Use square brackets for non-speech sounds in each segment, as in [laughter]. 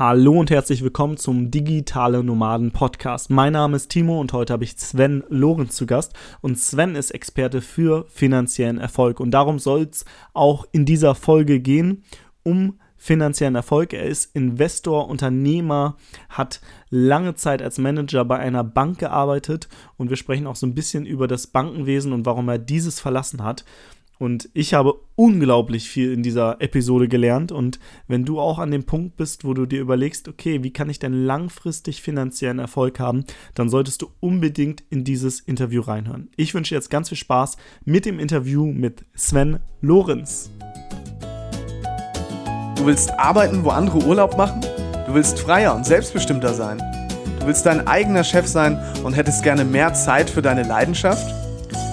Hallo und herzlich willkommen zum Digitale Nomaden Podcast. Mein Name ist Timo und heute habe ich Sven Lorenz zu Gast. Und Sven ist Experte für finanziellen Erfolg. Und darum soll es auch in dieser Folge gehen, um finanziellen Erfolg. Er ist Investor, Unternehmer, hat lange Zeit als Manager bei einer Bank gearbeitet und wir sprechen auch so ein bisschen über das Bankenwesen und warum er dieses verlassen hat. Und ich habe unglaublich viel in dieser Episode gelernt. Und wenn du auch an dem Punkt bist, wo du dir überlegst, okay, wie kann ich denn langfristig finanziellen Erfolg haben, dann solltest du unbedingt in dieses Interview reinhören. Ich wünsche dir jetzt ganz viel Spaß mit dem Interview mit Sven Lorenz. Du willst arbeiten, wo andere Urlaub machen? Du willst freier und selbstbestimmter sein? Du willst dein eigener Chef sein und hättest gerne mehr Zeit für deine Leidenschaft?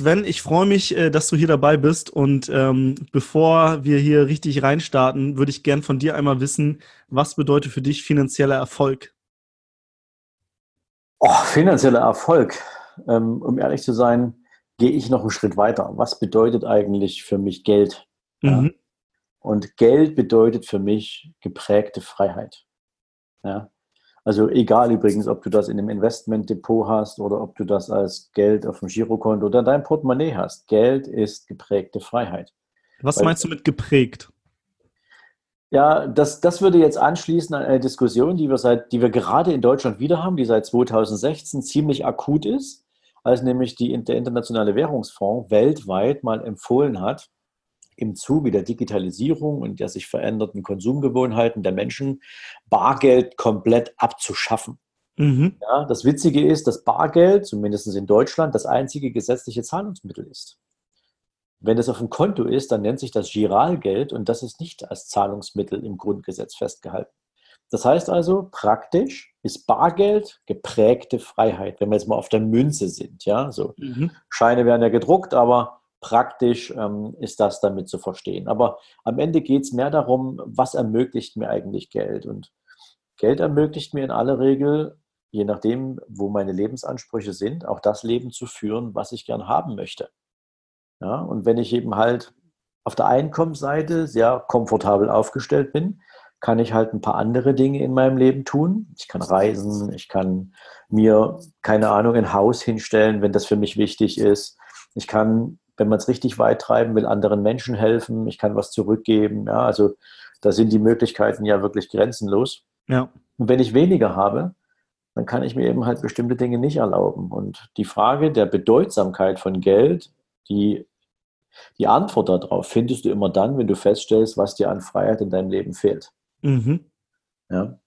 Sven, ich freue mich, äh, dass du hier dabei bist. Und ähm, bevor wir hier richtig reinstarten, würde ich gern von dir einmal wissen, was bedeutet für dich finanzieller Erfolg? Oh, finanzieller Erfolg. Ähm, um ehrlich zu sein, gehe ich noch einen Schritt weiter. Was bedeutet eigentlich für mich Geld? Mhm. Ja? Und Geld bedeutet für mich geprägte Freiheit. Ja? Also egal übrigens, ob du das in einem Investmentdepot hast oder ob du das als Geld auf dem Girokonto oder dein Portemonnaie hast. Geld ist geprägte Freiheit. Was Weil, meinst du mit geprägt? Ja, das, das würde jetzt anschließen an eine Diskussion, die wir, seit, die wir gerade in Deutschland wieder haben, die seit 2016 ziemlich akut ist, als nämlich die, der Internationale Währungsfonds weltweit mal empfohlen hat, im Zuge der Digitalisierung und der sich veränderten Konsumgewohnheiten der Menschen Bargeld komplett abzuschaffen. Mhm. Ja, das Witzige ist, dass Bargeld, zumindest in Deutschland, das einzige gesetzliche Zahlungsmittel ist. Wenn es auf dem Konto ist, dann nennt sich das Giralgeld und das ist nicht als Zahlungsmittel im Grundgesetz festgehalten. Das heißt also, praktisch ist Bargeld geprägte Freiheit, wenn wir jetzt mal auf der Münze sind. Ja, so mhm. Scheine werden ja gedruckt, aber praktisch ähm, ist das damit zu verstehen. Aber am Ende geht es mehr darum, was ermöglicht mir eigentlich Geld. Und Geld ermöglicht mir in aller Regel, je nachdem, wo meine Lebensansprüche sind, auch das Leben zu führen, was ich gern haben möchte. Ja, und wenn ich eben halt auf der Einkommensseite sehr komfortabel aufgestellt bin, kann ich halt ein paar andere Dinge in meinem Leben tun. Ich kann reisen, ich kann mir, keine Ahnung, ein Haus hinstellen, wenn das für mich wichtig ist. Ich kann wenn man es richtig weit treiben will, anderen Menschen helfen, ich kann was zurückgeben. Ja, also da sind die Möglichkeiten ja wirklich grenzenlos. Ja. Und wenn ich weniger habe, dann kann ich mir eben halt bestimmte Dinge nicht erlauben. Und die Frage der Bedeutsamkeit von Geld, die, die Antwort darauf findest du immer dann, wenn du feststellst, was dir an Freiheit in deinem Leben fehlt. Mhm. Ja.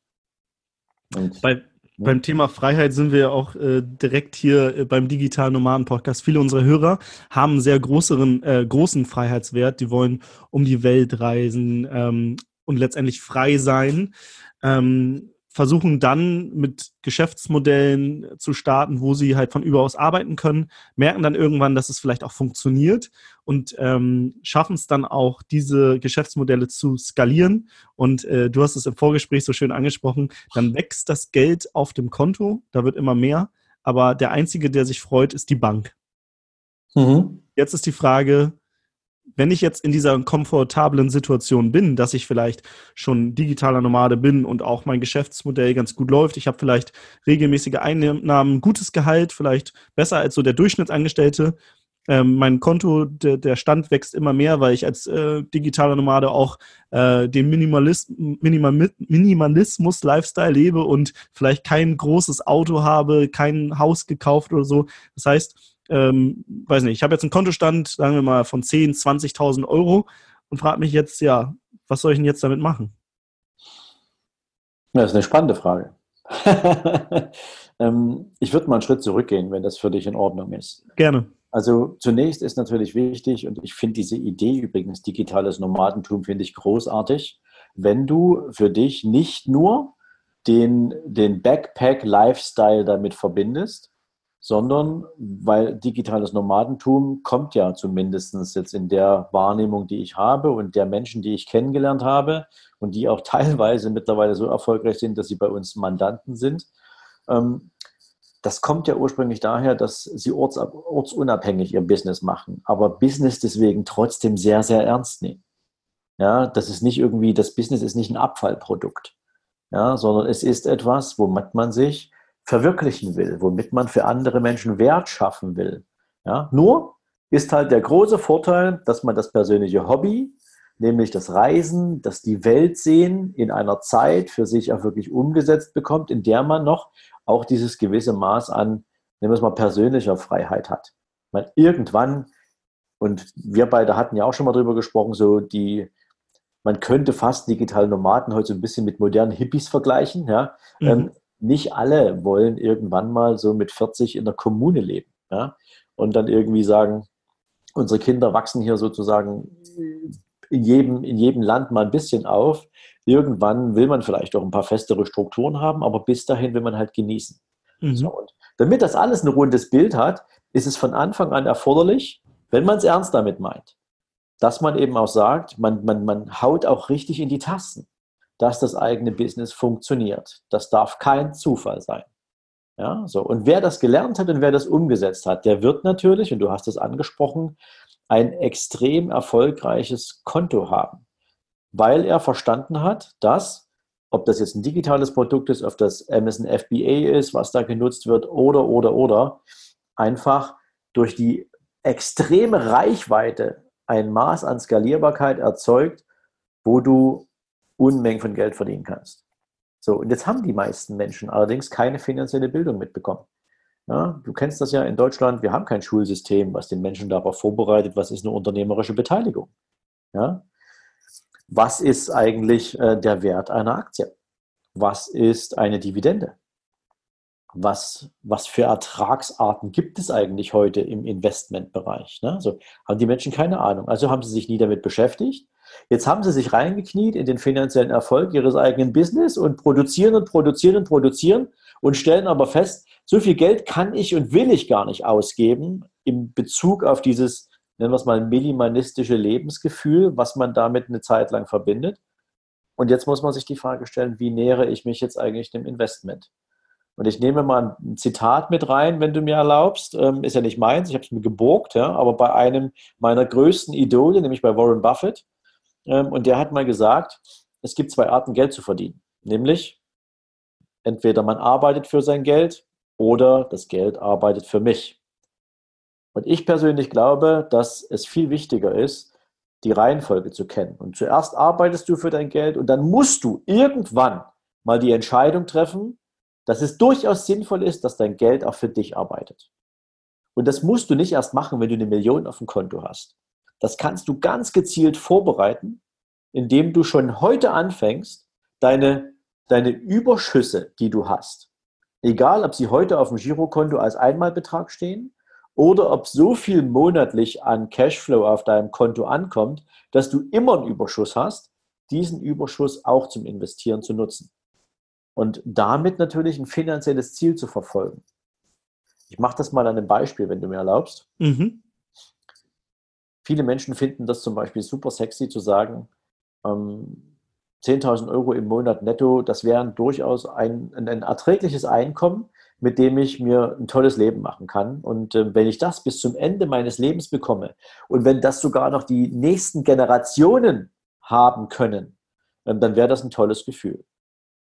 Und Bei, beim Thema Freiheit sind wir auch äh, direkt hier äh, beim digitalen Nomaden Podcast. Viele unserer Hörer haben einen sehr größeren, äh, großen Freiheitswert. Die wollen um die Welt reisen ähm, und letztendlich frei sein. Ähm, versuchen dann mit Geschäftsmodellen zu starten, wo sie halt von überaus arbeiten können, merken dann irgendwann, dass es vielleicht auch funktioniert und ähm, schaffen es dann auch, diese Geschäftsmodelle zu skalieren. Und äh, du hast es im Vorgespräch so schön angesprochen, dann wächst das Geld auf dem Konto, da wird immer mehr, aber der Einzige, der sich freut, ist die Bank. Mhm. Jetzt ist die Frage, wenn ich jetzt in dieser komfortablen Situation bin, dass ich vielleicht schon digitaler Nomade bin und auch mein Geschäftsmodell ganz gut läuft, ich habe vielleicht regelmäßige Einnahmen, gutes Gehalt, vielleicht besser als so der Durchschnittsangestellte. Ähm, mein Konto, der, der, Stand wächst immer mehr, weil ich als äh, digitaler Nomade auch äh, den Minimalist, Minimal, Minimalismus-Lifestyle lebe und vielleicht kein großes Auto habe, kein Haus gekauft oder so. Das heißt, ähm, weiß nicht, ich habe jetzt einen Kontostand, sagen wir mal, von 10.000, 20.000 Euro und frage mich jetzt, ja, was soll ich denn jetzt damit machen? Das ist eine spannende Frage. [laughs] ähm, ich würde mal einen Schritt zurückgehen, wenn das für dich in Ordnung ist. Gerne. Also zunächst ist natürlich wichtig, und ich finde diese Idee übrigens, digitales Nomadentum, finde ich großartig, wenn du für dich nicht nur den, den Backpack-Lifestyle damit verbindest, sondern weil digitales Nomadentum kommt ja zumindest jetzt in der Wahrnehmung, die ich habe und der Menschen, die ich kennengelernt habe und die auch [laughs] teilweise mittlerweile so erfolgreich sind, dass sie bei uns Mandanten sind. Ähm, das kommt ja ursprünglich daher, dass sie orts, ortsunabhängig ihr Business machen, aber Business deswegen trotzdem sehr, sehr ernst nehmen. Ja, das ist nicht irgendwie, das Business ist nicht ein Abfallprodukt, ja, sondern es ist etwas, womit man sich verwirklichen will, womit man für andere Menschen Wert schaffen will. Ja? Nur ist halt der große Vorteil, dass man das persönliche Hobby, nämlich das Reisen, das die Welt sehen, in einer Zeit für sich auch wirklich umgesetzt bekommt, in der man noch auch dieses gewisse Maß an, nehmen wir es mal, persönlicher Freiheit hat. Man irgendwann, und wir beide hatten ja auch schon mal drüber gesprochen, so die, man könnte fast digitale Nomaden heute so ein bisschen mit modernen Hippies vergleichen. Ja? Mhm. Nicht alle wollen irgendwann mal so mit 40 in der Kommune leben. Ja? Und dann irgendwie sagen, unsere Kinder wachsen hier sozusagen in jedem, in jedem Land mal ein bisschen auf. Irgendwann will man vielleicht auch ein paar festere Strukturen haben, aber bis dahin will man halt genießen. Mhm. So, und damit das alles ein rundes Bild hat, ist es von Anfang an erforderlich, wenn man es ernst damit meint, dass man eben auch sagt, man, man, man haut auch richtig in die Tasten dass das eigene Business funktioniert. Das darf kein Zufall sein. Ja, so. Und wer das gelernt hat und wer das umgesetzt hat, der wird natürlich, und du hast es angesprochen, ein extrem erfolgreiches Konto haben, weil er verstanden hat, dass, ob das jetzt ein digitales Produkt ist, ob das Amazon FBA ist, was da genutzt wird, oder, oder, oder, einfach durch die extreme Reichweite ein Maß an Skalierbarkeit erzeugt, wo du Unmengen von Geld verdienen kannst. So, und jetzt haben die meisten Menschen allerdings keine finanzielle Bildung mitbekommen. Ja, du kennst das ja in Deutschland, wir haben kein Schulsystem, was den Menschen darauf vorbereitet, was ist eine unternehmerische Beteiligung. Ja? Was ist eigentlich äh, der Wert einer Aktie? Was ist eine Dividende? Was, was für Ertragsarten gibt es eigentlich heute im Investmentbereich? Ne? Also haben die Menschen keine Ahnung. Also haben sie sich nie damit beschäftigt Jetzt haben sie sich reingekniet in den finanziellen Erfolg ihres eigenen Business und produzieren und produzieren und produzieren und stellen aber fest, so viel Geld kann ich und will ich gar nicht ausgeben in Bezug auf dieses, nennen wir es mal, minimalistische Lebensgefühl, was man damit eine Zeit lang verbindet. Und jetzt muss man sich die Frage stellen, wie nähere ich mich jetzt eigentlich dem Investment? Und ich nehme mal ein Zitat mit rein, wenn du mir erlaubst. Ähm, ist ja nicht meins, ich habe es mir geborgt, ja, aber bei einem meiner größten Idole, nämlich bei Warren Buffett, und der hat mal gesagt, es gibt zwei Arten, Geld zu verdienen. Nämlich, entweder man arbeitet für sein Geld oder das Geld arbeitet für mich. Und ich persönlich glaube, dass es viel wichtiger ist, die Reihenfolge zu kennen. Und zuerst arbeitest du für dein Geld und dann musst du irgendwann mal die Entscheidung treffen, dass es durchaus sinnvoll ist, dass dein Geld auch für dich arbeitet. Und das musst du nicht erst machen, wenn du eine Million auf dem Konto hast. Das kannst du ganz gezielt vorbereiten, indem du schon heute anfängst, deine, deine Überschüsse, die du hast, egal ob sie heute auf dem Girokonto als Einmalbetrag stehen oder ob so viel monatlich an Cashflow auf deinem Konto ankommt, dass du immer einen Überschuss hast, diesen Überschuss auch zum Investieren zu nutzen. Und damit natürlich ein finanzielles Ziel zu verfolgen. Ich mache das mal an einem Beispiel, wenn du mir erlaubst. Mhm. Viele Menschen finden das zum Beispiel super sexy zu sagen, ähm, 10.000 Euro im Monat netto, das wäre durchaus ein, ein, erträgliches Einkommen, mit dem ich mir ein tolles Leben machen kann. Und äh, wenn ich das bis zum Ende meines Lebens bekomme und wenn das sogar noch die nächsten Generationen haben können, äh, dann wäre das ein tolles Gefühl.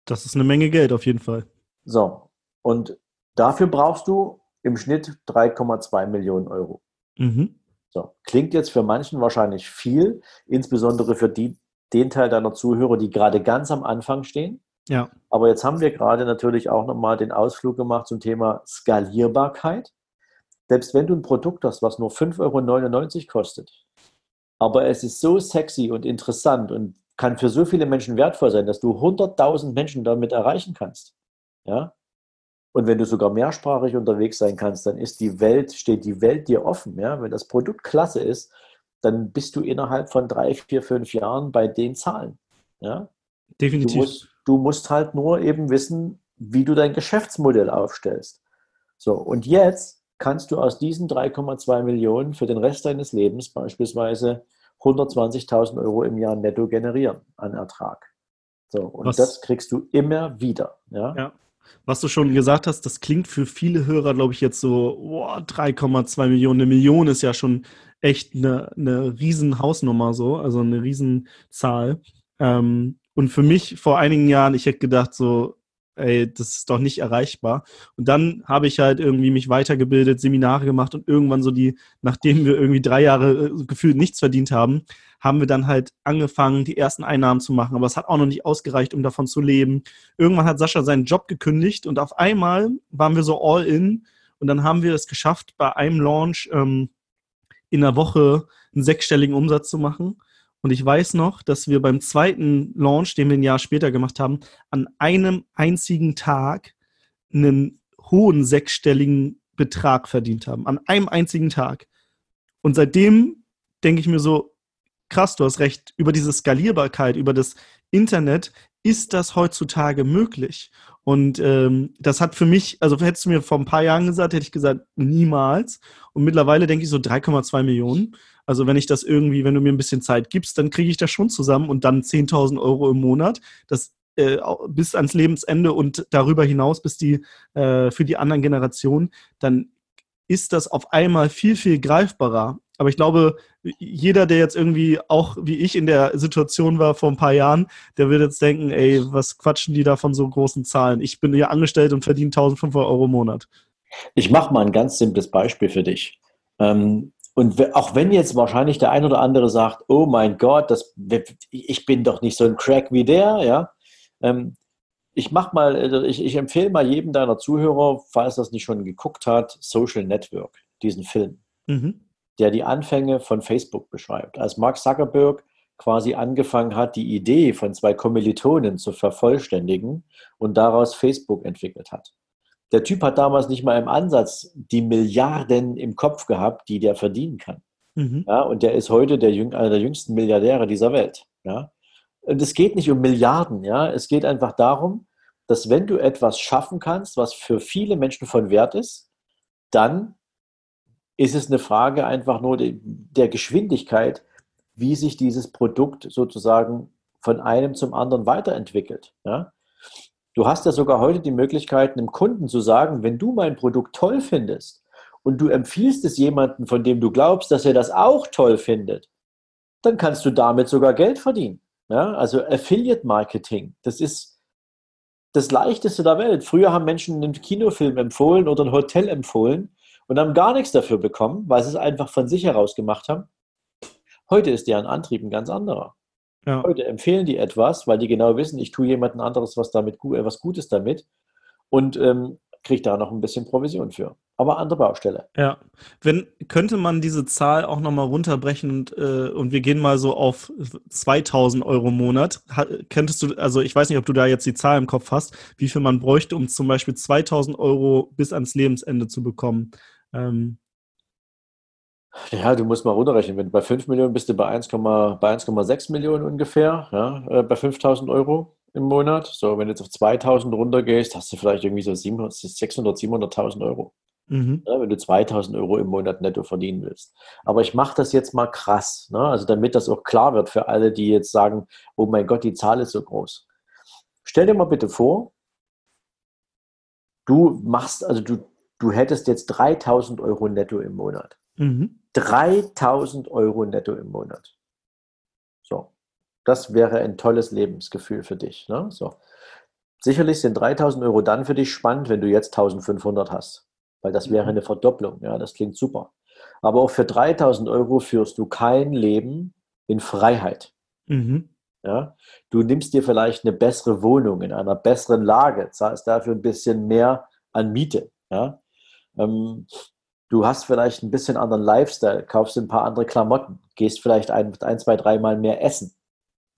Das ist eine Menge Geld auf jeden Fall. So, und dafür brauchst du im Schnitt 3,2 Millionen Euro. Mhm. So, klingt jetzt für manchen wahrscheinlich viel, insbesondere für die, den Teil deiner Zuhörer, die gerade ganz am Anfang stehen. Ja. Aber jetzt haben wir gerade natürlich auch nochmal den Ausflug gemacht zum Thema Skalierbarkeit. Selbst wenn du ein Produkt hast, was nur 5,99 Euro kostet, aber es ist so sexy und interessant und kann für so viele Menschen wertvoll sein, dass du 100.000 Menschen damit erreichen kannst. Ja? Und wenn du sogar mehrsprachig unterwegs sein kannst, dann ist die Welt, steht die Welt dir offen. Ja? Wenn das Produkt klasse ist, dann bist du innerhalb von drei, vier, fünf Jahren bei den Zahlen. Ja? Definitiv. Du musst, du musst halt nur eben wissen, wie du dein Geschäftsmodell aufstellst. So, und jetzt kannst du aus diesen 3,2 Millionen für den Rest deines Lebens beispielsweise 120.000 Euro im Jahr netto generieren an Ertrag. So, und Was? das kriegst du immer wieder. Ja? ja. Was du schon gesagt hast, das klingt für viele Hörer, glaube ich, jetzt so, 3,2 Millionen, eine Million ist ja schon echt eine, eine riesen so, also eine Riesenzahl. Ähm, und für mich vor einigen Jahren, ich hätte gedacht so, ey, das ist doch nicht erreichbar. Und dann habe ich halt irgendwie mich weitergebildet, Seminare gemacht und irgendwann so die, nachdem wir irgendwie drei Jahre äh, gefühlt nichts verdient haben, haben wir dann halt angefangen, die ersten Einnahmen zu machen. Aber es hat auch noch nicht ausgereicht, um davon zu leben. Irgendwann hat Sascha seinen Job gekündigt und auf einmal waren wir so all in und dann haben wir es geschafft, bei einem Launch ähm, in einer Woche einen sechsstelligen Umsatz zu machen. Und ich weiß noch, dass wir beim zweiten Launch, den wir ein Jahr später gemacht haben, an einem einzigen Tag einen hohen sechsstelligen Betrag verdient haben. An einem einzigen Tag. Und seitdem denke ich mir so, krass, du hast recht, über diese Skalierbarkeit, über das Internet ist das heutzutage möglich. Und ähm, das hat für mich, also hättest du mir vor ein paar Jahren gesagt, hätte ich gesagt, niemals. Und mittlerweile denke ich so 3,2 Millionen. Also wenn ich das irgendwie, wenn du mir ein bisschen Zeit gibst, dann kriege ich das schon zusammen und dann 10.000 Euro im Monat. Das äh, bis ans Lebensende und darüber hinaus bis die äh, für die anderen Generationen, dann ist das auf einmal viel, viel greifbarer. Aber ich glaube, jeder, der jetzt irgendwie auch wie ich in der Situation war vor ein paar Jahren, der wird jetzt denken, ey, was quatschen die da von so großen Zahlen? Ich bin hier angestellt und verdiene 1500 Euro im Monat. Ich mache mal ein ganz simples Beispiel für dich. Ähm, und auch wenn jetzt wahrscheinlich der ein oder andere sagt, oh mein Gott, das, ich bin doch nicht so ein Crack wie der, ja. Ich mach mal, also ich, ich, empfehle mal jedem deiner Zuhörer, falls das nicht schon geguckt hat, Social Network, diesen Film, mhm. der die Anfänge von Facebook beschreibt. Als Mark Zuckerberg quasi angefangen hat, die Idee von zwei Kommilitonen zu vervollständigen und daraus Facebook entwickelt hat der Typ hat damals nicht mal im Ansatz die Milliarden im Kopf gehabt, die der verdienen kann. Mhm. Ja, und der ist heute der, einer der jüngsten Milliardäre dieser Welt. Ja. Und es geht nicht um Milliarden, ja. Es geht einfach darum, dass wenn du etwas schaffen kannst, was für viele Menschen von Wert ist, dann ist es eine Frage einfach nur der Geschwindigkeit, wie sich dieses Produkt sozusagen von einem zum anderen weiterentwickelt. Ja? Du hast ja sogar heute die Möglichkeit, einem Kunden zu sagen, wenn du mein Produkt toll findest und du empfiehlst es jemandem, von dem du glaubst, dass er das auch toll findet, dann kannst du damit sogar Geld verdienen. Ja, also Affiliate Marketing, das ist das leichteste der Welt. Früher haben Menschen einen Kinofilm empfohlen oder ein Hotel empfohlen und haben gar nichts dafür bekommen, weil sie es einfach von sich heraus gemacht haben. Heute ist deren Antrieb ein ganz anderer. Ja. Heute empfehlen die etwas, weil die genau wissen, ich tue jemandem anderes was damit äh, was Gutes damit und ähm, kriege da noch ein bisschen Provision für. Aber andere Baustelle. Ja. Wenn, könnte man diese Zahl auch nochmal runterbrechen und, äh, und wir gehen mal so auf 2000 Euro im Monat. Ha, könntest du, also ich weiß nicht, ob du da jetzt die Zahl im Kopf hast, wie viel man bräuchte, um zum Beispiel 2000 Euro bis ans Lebensende zu bekommen. Ähm, ja, du musst mal runterrechnen. Wenn du bei 5 Millionen bist du bei 1,6 Millionen ungefähr, ja, äh, bei 5000 Euro im Monat. So, wenn du jetzt auf 2000 runtergehst, hast du vielleicht irgendwie so 600, 700.000 Euro. Mhm. Ja, wenn du 2000 Euro im Monat netto verdienen willst. Aber ich mache das jetzt mal krass, ne? also damit das auch klar wird für alle, die jetzt sagen, oh mein Gott, die Zahl ist so groß. Stell dir mal bitte vor, du machst, also du, du hättest jetzt 3000 Euro netto im Monat. Mhm. 3000 Euro netto im Monat. Das wäre ein tolles Lebensgefühl für dich. Ne? So. Sicherlich sind 3000 Euro dann für dich spannend, wenn du jetzt 1500 hast, weil das wäre mhm. eine Verdopplung. Ja, das klingt super. Aber auch für 3000 Euro führst du kein Leben in Freiheit. Mhm. Ja, du nimmst dir vielleicht eine bessere Wohnung in einer besseren Lage, zahlst dafür ein bisschen mehr an Miete. Ja, ähm, Du hast vielleicht ein bisschen anderen Lifestyle, kaufst ein paar andere Klamotten, gehst vielleicht ein, ein zwei, dreimal mehr essen.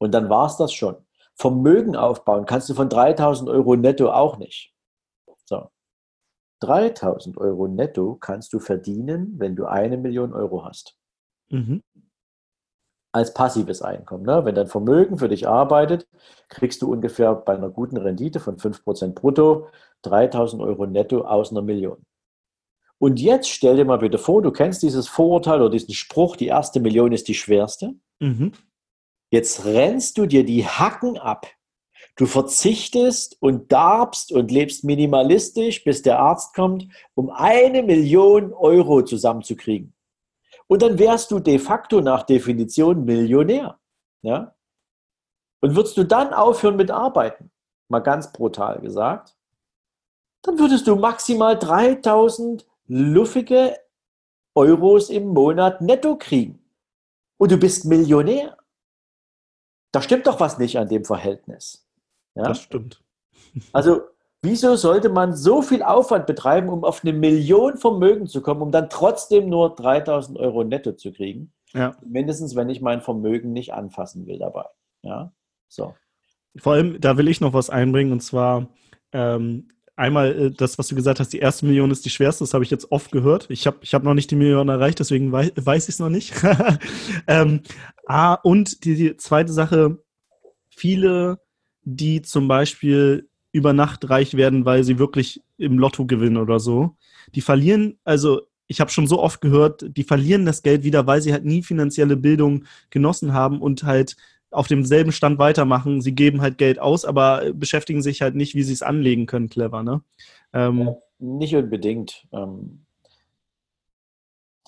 Und dann war es das schon. Vermögen aufbauen kannst du von 3000 Euro netto auch nicht. So. 3000 Euro netto kannst du verdienen, wenn du eine Million Euro hast. Mhm. Als passives Einkommen. Ne? Wenn dein Vermögen für dich arbeitet, kriegst du ungefähr bei einer guten Rendite von 5% brutto 3000 Euro netto aus einer Million. Und jetzt stell dir mal bitte vor, du kennst dieses Vorurteil oder diesen Spruch, die erste Million ist die schwerste. Mhm. Jetzt rennst du dir die Hacken ab. Du verzichtest und darbst und lebst minimalistisch, bis der Arzt kommt, um eine Million Euro zusammenzukriegen. Und dann wärst du de facto nach Definition Millionär. Ja? Und würdest du dann aufhören mit Arbeiten, mal ganz brutal gesagt, dann würdest du maximal 3000 luffige Euros im Monat netto kriegen. Und du bist Millionär. Da stimmt doch was nicht an dem Verhältnis. Ja? Das stimmt. [laughs] Also, wieso sollte man so viel Aufwand betreiben, um auf eine Million Vermögen zu kommen, um dann trotzdem nur 3000 Euro netto zu kriegen? Ja. Mindestens, wenn ich mein Vermögen nicht anfassen will dabei. Ja, so. Vor allem, da will ich noch was einbringen und zwar, ähm, einmal äh, das, was du gesagt hast, die erste Million ist die schwerste, das habe ich jetzt oft gehört. Ich habe ich hab noch nicht die Million erreicht, deswegen wei weiß ich es noch nicht. [laughs] ähm, ah, und die, die, zweite Sache, viele, die zum Beispiel über Nacht reich werden, weil sie wirklich im Lotto gewinnen oder so, die verlieren, also ich habe schon so oft gehört, die verlieren das Geld wieder, weil sie halt nie finanzielle Bildung genossen haben und halt auf demselben Stand weitermachen. Sie geben halt Geld aus, aber beschäftigen sich halt nicht, wie sie es anlegen können, clever, ne? Ähm, ja, nicht unbedingt. Ähm,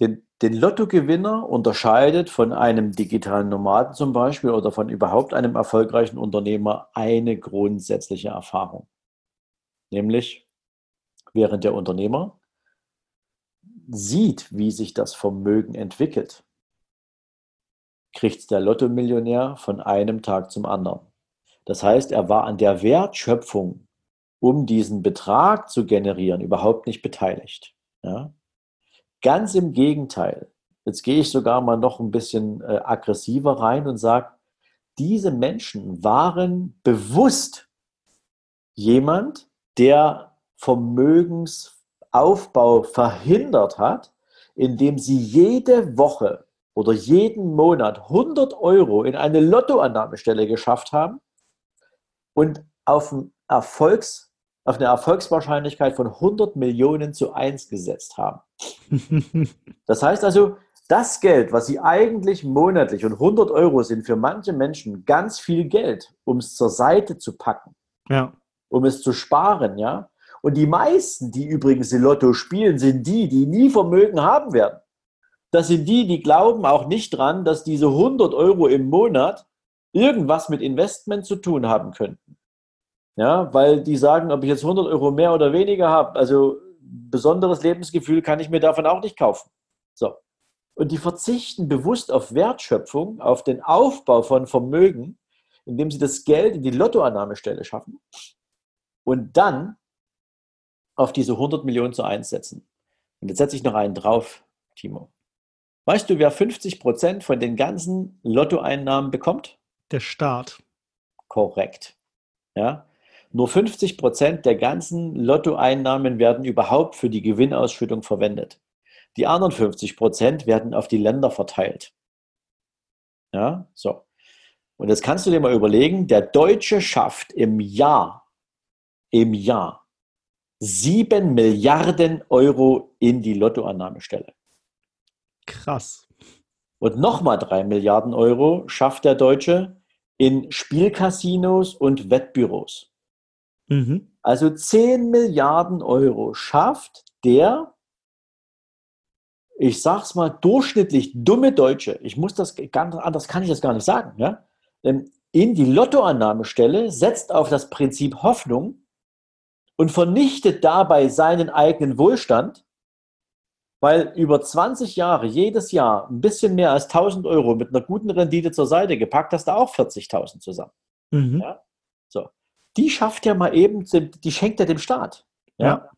den, den Lottogewinner unterscheidet von einem digitalen Nomaden zum Beispiel oder von überhaupt einem erfolgreichen Unternehmer eine grundsätzliche Erfahrung. Nämlich, während der Unternehmer sieht, wie sich das Vermögen entwickelt, kriegt der Lottomillionär von einem Tag zum anderen. Das heißt, er war an der Wertschöpfung, um diesen Betrag zu generieren, überhaupt nicht beteiligt. Ja? Ganz im Gegenteil. Jetzt gehe ich sogar mal noch ein bisschen äh, aggressiver rein und sage, diese Menschen waren bewusst jemand, der Vermögensaufbau verhindert hat, indem sie jede Woche oder jeden Monat 100 Euro in eine Lottoannahmestelle geschafft haben und auf, Erfolgs, auf eine Erfolgswahrscheinlichkeit von 100 Millionen zu 1 gesetzt haben. [laughs] Das heißt also, das Geld, was sie eigentlich monatlich und 100 Euro sind für manche Menschen ganz viel Geld, um es zur Seite zu packen, ja. um es zu sparen, ja. Und die meisten, die übrigens im Lotto spielen, sind die, die nie Vermögen haben werden das sind die, die glauben auch nicht dran, dass diese 100 Euro im Monat irgendwas mit Investment zu tun haben könnten. Ja, weil die sagen, ob ich jetzt 100 Euro mehr oder weniger habe, also besonderes Lebensgefühl kann ich mir davon auch nicht kaufen. So. Und die verzichten bewusst auf Wertschöpfung, auf den Aufbau von Vermögen, indem sie das Geld in die Lottoannahmestelle schaffen und dann auf diese 100 Millionen zu einsetzen. Und jetzt setze ich noch einen drauf, Timo. Weißt du, wer 50 Prozent von den ganzen Lottoeinnahmen bekommt? Der Staat. Korrekt. Ja. Nur 50 Prozent der ganzen Lottoeinnahmen werden überhaupt für die Gewinnausschüttung verwendet. Die anderen 50 Prozent werden auf die Länder verteilt. Ja, so. Und jetzt kannst du dir mal überlegen, der Deutsche schafft im Jahr, im Jahr 7 Milliarden Euro in die Lottoannahmestelle. Krass. Und nochmal drei Milliarden Euro schafft der Deutsche in Spielcasinos und Wettbüros. Mhm. Also 10 Milliarden Euro schafft der, ich sag's mal, durchschnittlich dumme Deutsche, ich muss das ganz anders kann ich das gar nicht sagen, ja, ähm, in die Lottoannahmestelle, setzt auf das Prinzip Hoffnung und vernichtet dabei seinen eigenen Wohlstand weil über 20 Jahre jedes Jahr ein bisschen mehr als 1000 Euro mit einer guten Rendite zur Seite gepackt, hast du auch 40.000 zusammen. Mhm. Ja? So. Die schafft ja mal eben, die schenkt ja dem Staat. Ja? ja.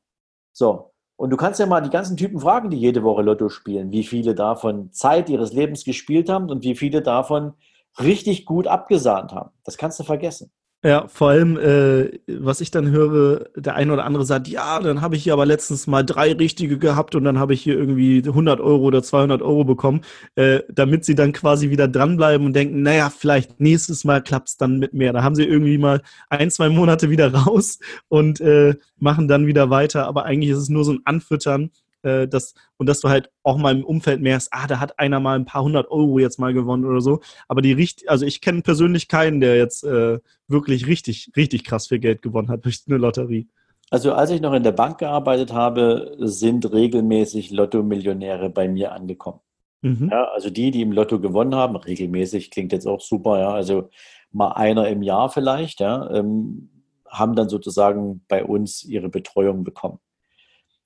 So. Und du kannst ja mal die ganzen Typen fragen, die jede Woche Lotto spielen, wie viele davon Zeit ihres Lebens gespielt haben und wie viele davon richtig gut abgesahnt haben. Das kannst du vergessen. Ja, vor allem, äh, was ich dann höre, der eine oder andere sagt, ja, dann habe ich hier aber letztens mal drei richtige gehabt und dann habe ich hier irgendwie 100 Euro oder 200 Euro bekommen, äh, damit sie dann quasi wieder dranbleiben und denken, naja, vielleicht nächstes Mal klappt es dann mit mehr. Da haben sie irgendwie mal ein, zwei Monate wieder [laughs] raus und äh, machen dann wieder weiter, aber eigentlich ist es nur so ein Anfüttern äh, das, und dass du halt auch mal im Umfeld merkst, ah, da hat einer mal ein paar hundert Euro jetzt mal gewonnen oder so. Aber die richtig, also ich kenne persönlich keinen, der jetzt äh, wirklich richtig, richtig krass viel Geld gewonnen hat durch eine Lotterie. Also als ich noch in der Bank gearbeitet habe, sind regelmäßig Lotto-Millionäre bei mir angekommen. Mhm. Ja, also die, die im Lotto gewonnen haben, regelmäßig klingt jetzt auch super, ja, also mal einer im Jahr vielleicht, ja, ähm, haben dann sozusagen bei uns ihre Betreuung bekommen.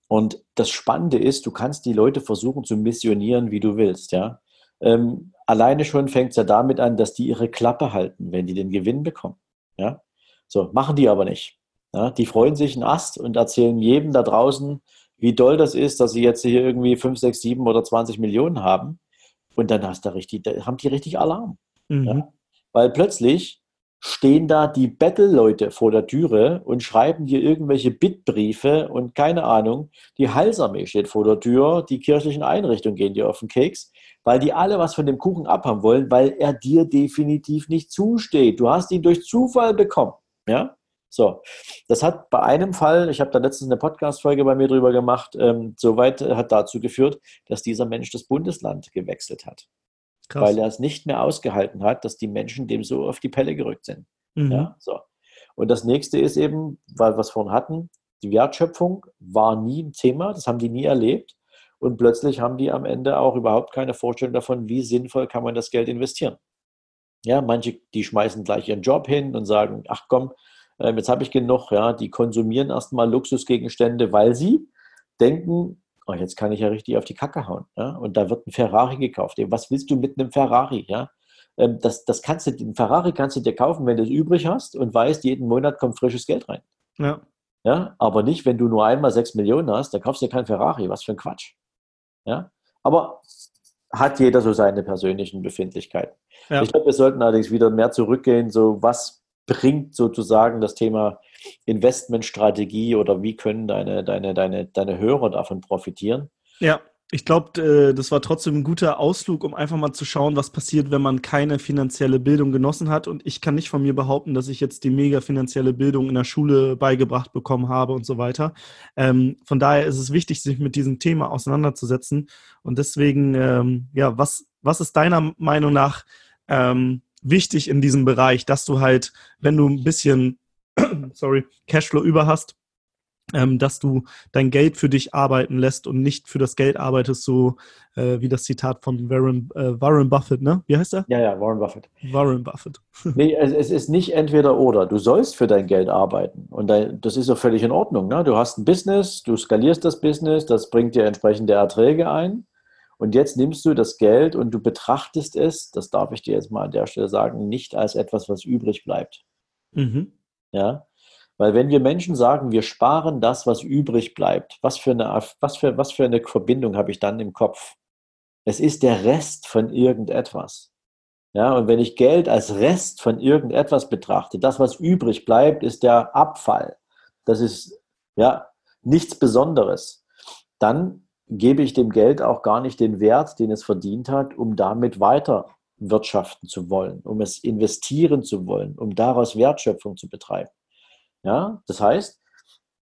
Und das Spannende ist, du kannst die Leute versuchen zu missionieren, wie du willst, ja. Ähm, alleine schon fängt es ja damit an, dass die ihre Klappe halten, wenn die den Gewinn bekommen. Ja? So, machen die aber nicht. Ja? Die freuen sich einen Ast und erzählen jedem da draußen, wie doll das ist, dass sie jetzt hier irgendwie 5, 6, 7 oder 20 Millionen haben. Und dann hast du richtig, da haben die richtig Alarm. Mhm. Ja? Weil plötzlich stehen da die Battle-Leute vor der Türe und schreiben dir irgendwelche Bittbriefe und keine Ahnung. Die Heilsarmee steht vor der Tür, die kirchlichen Einrichtungen gehen dir auf den Keks, weil die alle was von dem Kuchen abhaben wollen, weil er dir definitiv nicht zusteht. Du hast ihn durch Zufall bekommen. Ja? So, das hat bei einem Fall, ich habe da letztens eine Podcast-Folge bei mir drüber gemacht, ähm, soweit hat dazu geführt, dass dieser Mensch das Bundesland gewechselt hat. Krass. Weil er es nicht mehr ausgehalten hat, dass die Menschen dem so auf die Pelle gerückt sind. Mhm. Ja, so. Und das nächste ist eben, weil wir es vorhin hatten, die Wertschöpfung war nie ein Thema, das haben die nie erlebt. Und plötzlich haben die am Ende auch überhaupt keine Vorstellung davon, wie sinnvoll kann man das Geld investieren. Ja, manche, die schmeißen gleich ihren Job hin und sagen, ach komm, ähm, jetzt habe ich genug, ja, die konsumieren erstmal Luxusgegenstände, weil sie denken, oh, jetzt kann ich ja richtig auf die Kacke hauen. Ja? Und da wird ein Ferrari gekauft. Was willst du mit einem Ferrari? Ja? Ähm, das, das kannst du, den Ferrari kannst du dir kaufen, wenn du es übrig hast und weißt, jeden Monat kommt frisches Geld rein. Ja. Ja, aber nicht, wenn du nur einmal sechs Millionen hast, dann kaufst du dir kein Ferrari. Was für ein Quatsch. Ja, aber hat jeder so seine persönlichen Befindlichkeiten. Ja. Ich glaube, wir sollten allerdings wieder mehr zurückgehen, so was bringt sozusagen das Thema Investmentstrategie oder wie können deine, deine, deine, deine Hörer davon profitieren? Ja, ich glaube, äh, das war trotzdem ein guter Ausflug, um einfach mal zu schauen, was passiert, wenn man keine finanzielle Bildung genossen hat. Und ich kann nicht von mir behaupten, dass ich jetzt die mega finanzielle Bildung in der Schule beigebracht bekommen habe und so weiter. Ähm, von daher ist es wichtig, sich mit diesem Thema auseinanderzusetzen. Und deswegen, ähm, ja, was, was ist deiner Meinung nach ähm, wichtig in diesem Bereich, dass du halt, wenn du ein bisschen, [clears throat] sorry, Cashflow über hast, ähm, dass du dein Geld für dich arbeiten lässt und nicht für das Geld arbeitest, so äh, wie das Zitat von Warren, äh, Warren Buffett, ne? Wie heißt er? Ja, ja, Warren Buffett. Warren Buffett. [laughs] nee, es, es, ist nicht entweder oder. Du sollst für dein Geld arbeiten. Und das ist auch völlig in Ordnung. Ne? Du hast ein Business, du skalierst das Business, das bringt dir entsprechende Erträge ein. Und jetzt nimmst du das Geld und du betrachtest es, das darf ich dir jetzt mal an der Stelle sagen, nicht als etwas, was übrig bleibt. Mhm. Ja, weil wenn wir Menschen sagen, wir sparen das, was übrig bleibt, was für eine, was für, was für eine Verbindung habe ich dann im Kopf? Es ist der Rest von irgendetwas. Ja, und wenn ich Geld als Rest von irgendetwas betrachte, das, was übrig bleibt, ist der Abfall. Das ist ja nichts Besonderes. Dann gebe ich dem Geld auch gar nicht den Wert, den es verdient hat, um damit weiter wirtschaften zu wollen, um es investieren zu wollen, um daraus Wertschöpfung zu betreiben. Ja, das heißt,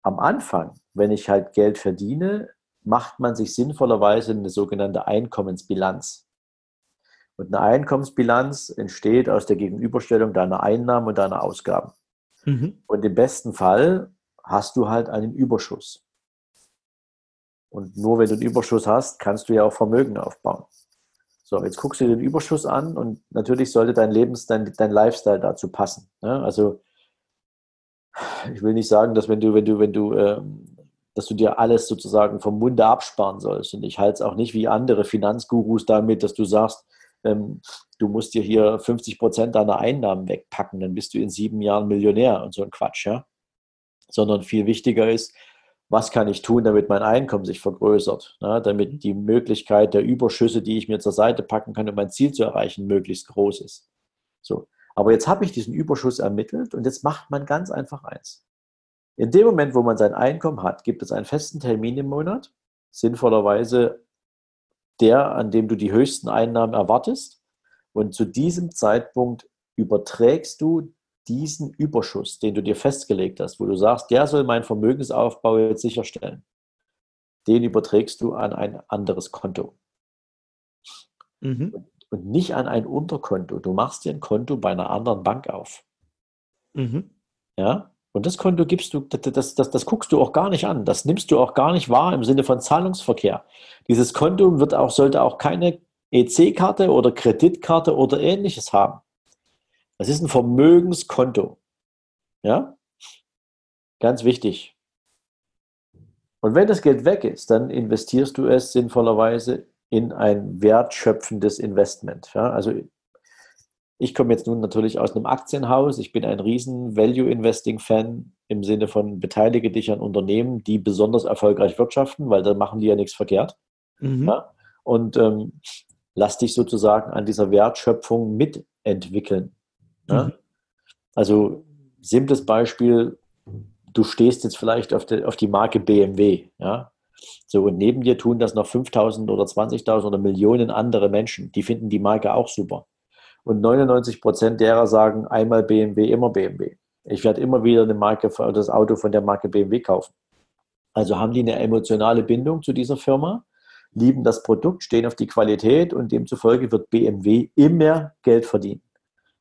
am Anfang, wenn ich halt Geld verdiene, macht man sich sinnvollerweise eine sogenannte Einkommensbilanz. Und eine Einkommensbilanz entsteht aus der Gegenüberstellung deiner Einnahmen und deiner Ausgaben. Mhm. Und im besten Fall hast du halt einen Überschuss. Und nur wenn du einen Überschuss hast, kannst du ja auch Vermögen aufbauen. So, jetzt guckst du den Überschuss an und natürlich sollte dein Lebens, dein, dein Lifestyle dazu passen. Ne? Also ich will nicht sagen, dass wenn du, wenn du, wenn du, ähm, dass du dir alles sozusagen vom Munde absparen sollst. Und ich halte es auch nicht wie andere Finanzgurus damit, dass du sagst, ähm, du musst dir hier 50 Prozent deiner Einnahmen wegpacken, dann bist du in sieben Jahren Millionär und so ein Quatsch, ja. Sondern viel wichtiger ist, was kann ich tun, damit mein Einkommen sich vergrößert, ne? damit mhm. die Möglichkeit der Überschüsse, die ich mir zur Seite packen kann, um mein Ziel zu erreichen, möglichst groß ist. So. Aber jetzt habe ich diesen Überschuss ermittelt und jetzt macht man ganz einfach eins. In dem Moment, wo man sein Einkommen hat, gibt es einen festen Termin im Monat, sinnvollerweise der, an dem du die höchsten Einnahmen erwartest. Und zu diesem Zeitpunkt überträgst du diesen Überschuss, den du dir festgelegt hast, wo du sagst, der soll meinen Vermögensaufbau jetzt sicherstellen, den überträgst du an ein anderes Konto. Mhm. Und nicht an ein Unterkonto. Du machst dir ein Konto bei einer anderen Bank auf. Mhm. Ja, und das Konto gibst du, das, das, das guckst du auch gar nicht an. Das nimmst du auch gar nicht wahr im Sinne von Zahlungsverkehr. Dieses Konto wird auch, sollte auch keine EC-Karte oder Kreditkarte oder ähnliches haben. Das ist ein Vermögenskonto. Ja? Ganz wichtig. Und wenn das Geld weg ist, dann investierst du es sinnvollerweise in ein wertschöpfendes Investment. Ja? Also ich komme jetzt nun natürlich aus einem Aktienhaus. Ich bin ein riesen Value-Investing-Fan im Sinne von beteilige dich an Unternehmen, die besonders erfolgreich wirtschaften, weil dann machen die ja nichts verkehrt. Mhm. Ja? Und ähm, lass dich sozusagen an dieser Wertschöpfung mitentwickeln. Ja? Mhm. Also simples Beispiel, du stehst jetzt vielleicht auf, die, auf die Marke BMW. Ja? So, und neben dir tun das noch 5000 oder 20.000 oder Millionen andere Menschen. Die finden die Marke auch super. Und 99 Prozent derer sagen einmal BMW, immer BMW. Ich werde immer wieder eine Marke, das Auto von der Marke BMW kaufen. Also haben die eine emotionale Bindung zu dieser Firma, lieben das Produkt, stehen auf die Qualität und demzufolge wird BMW immer Geld verdienen.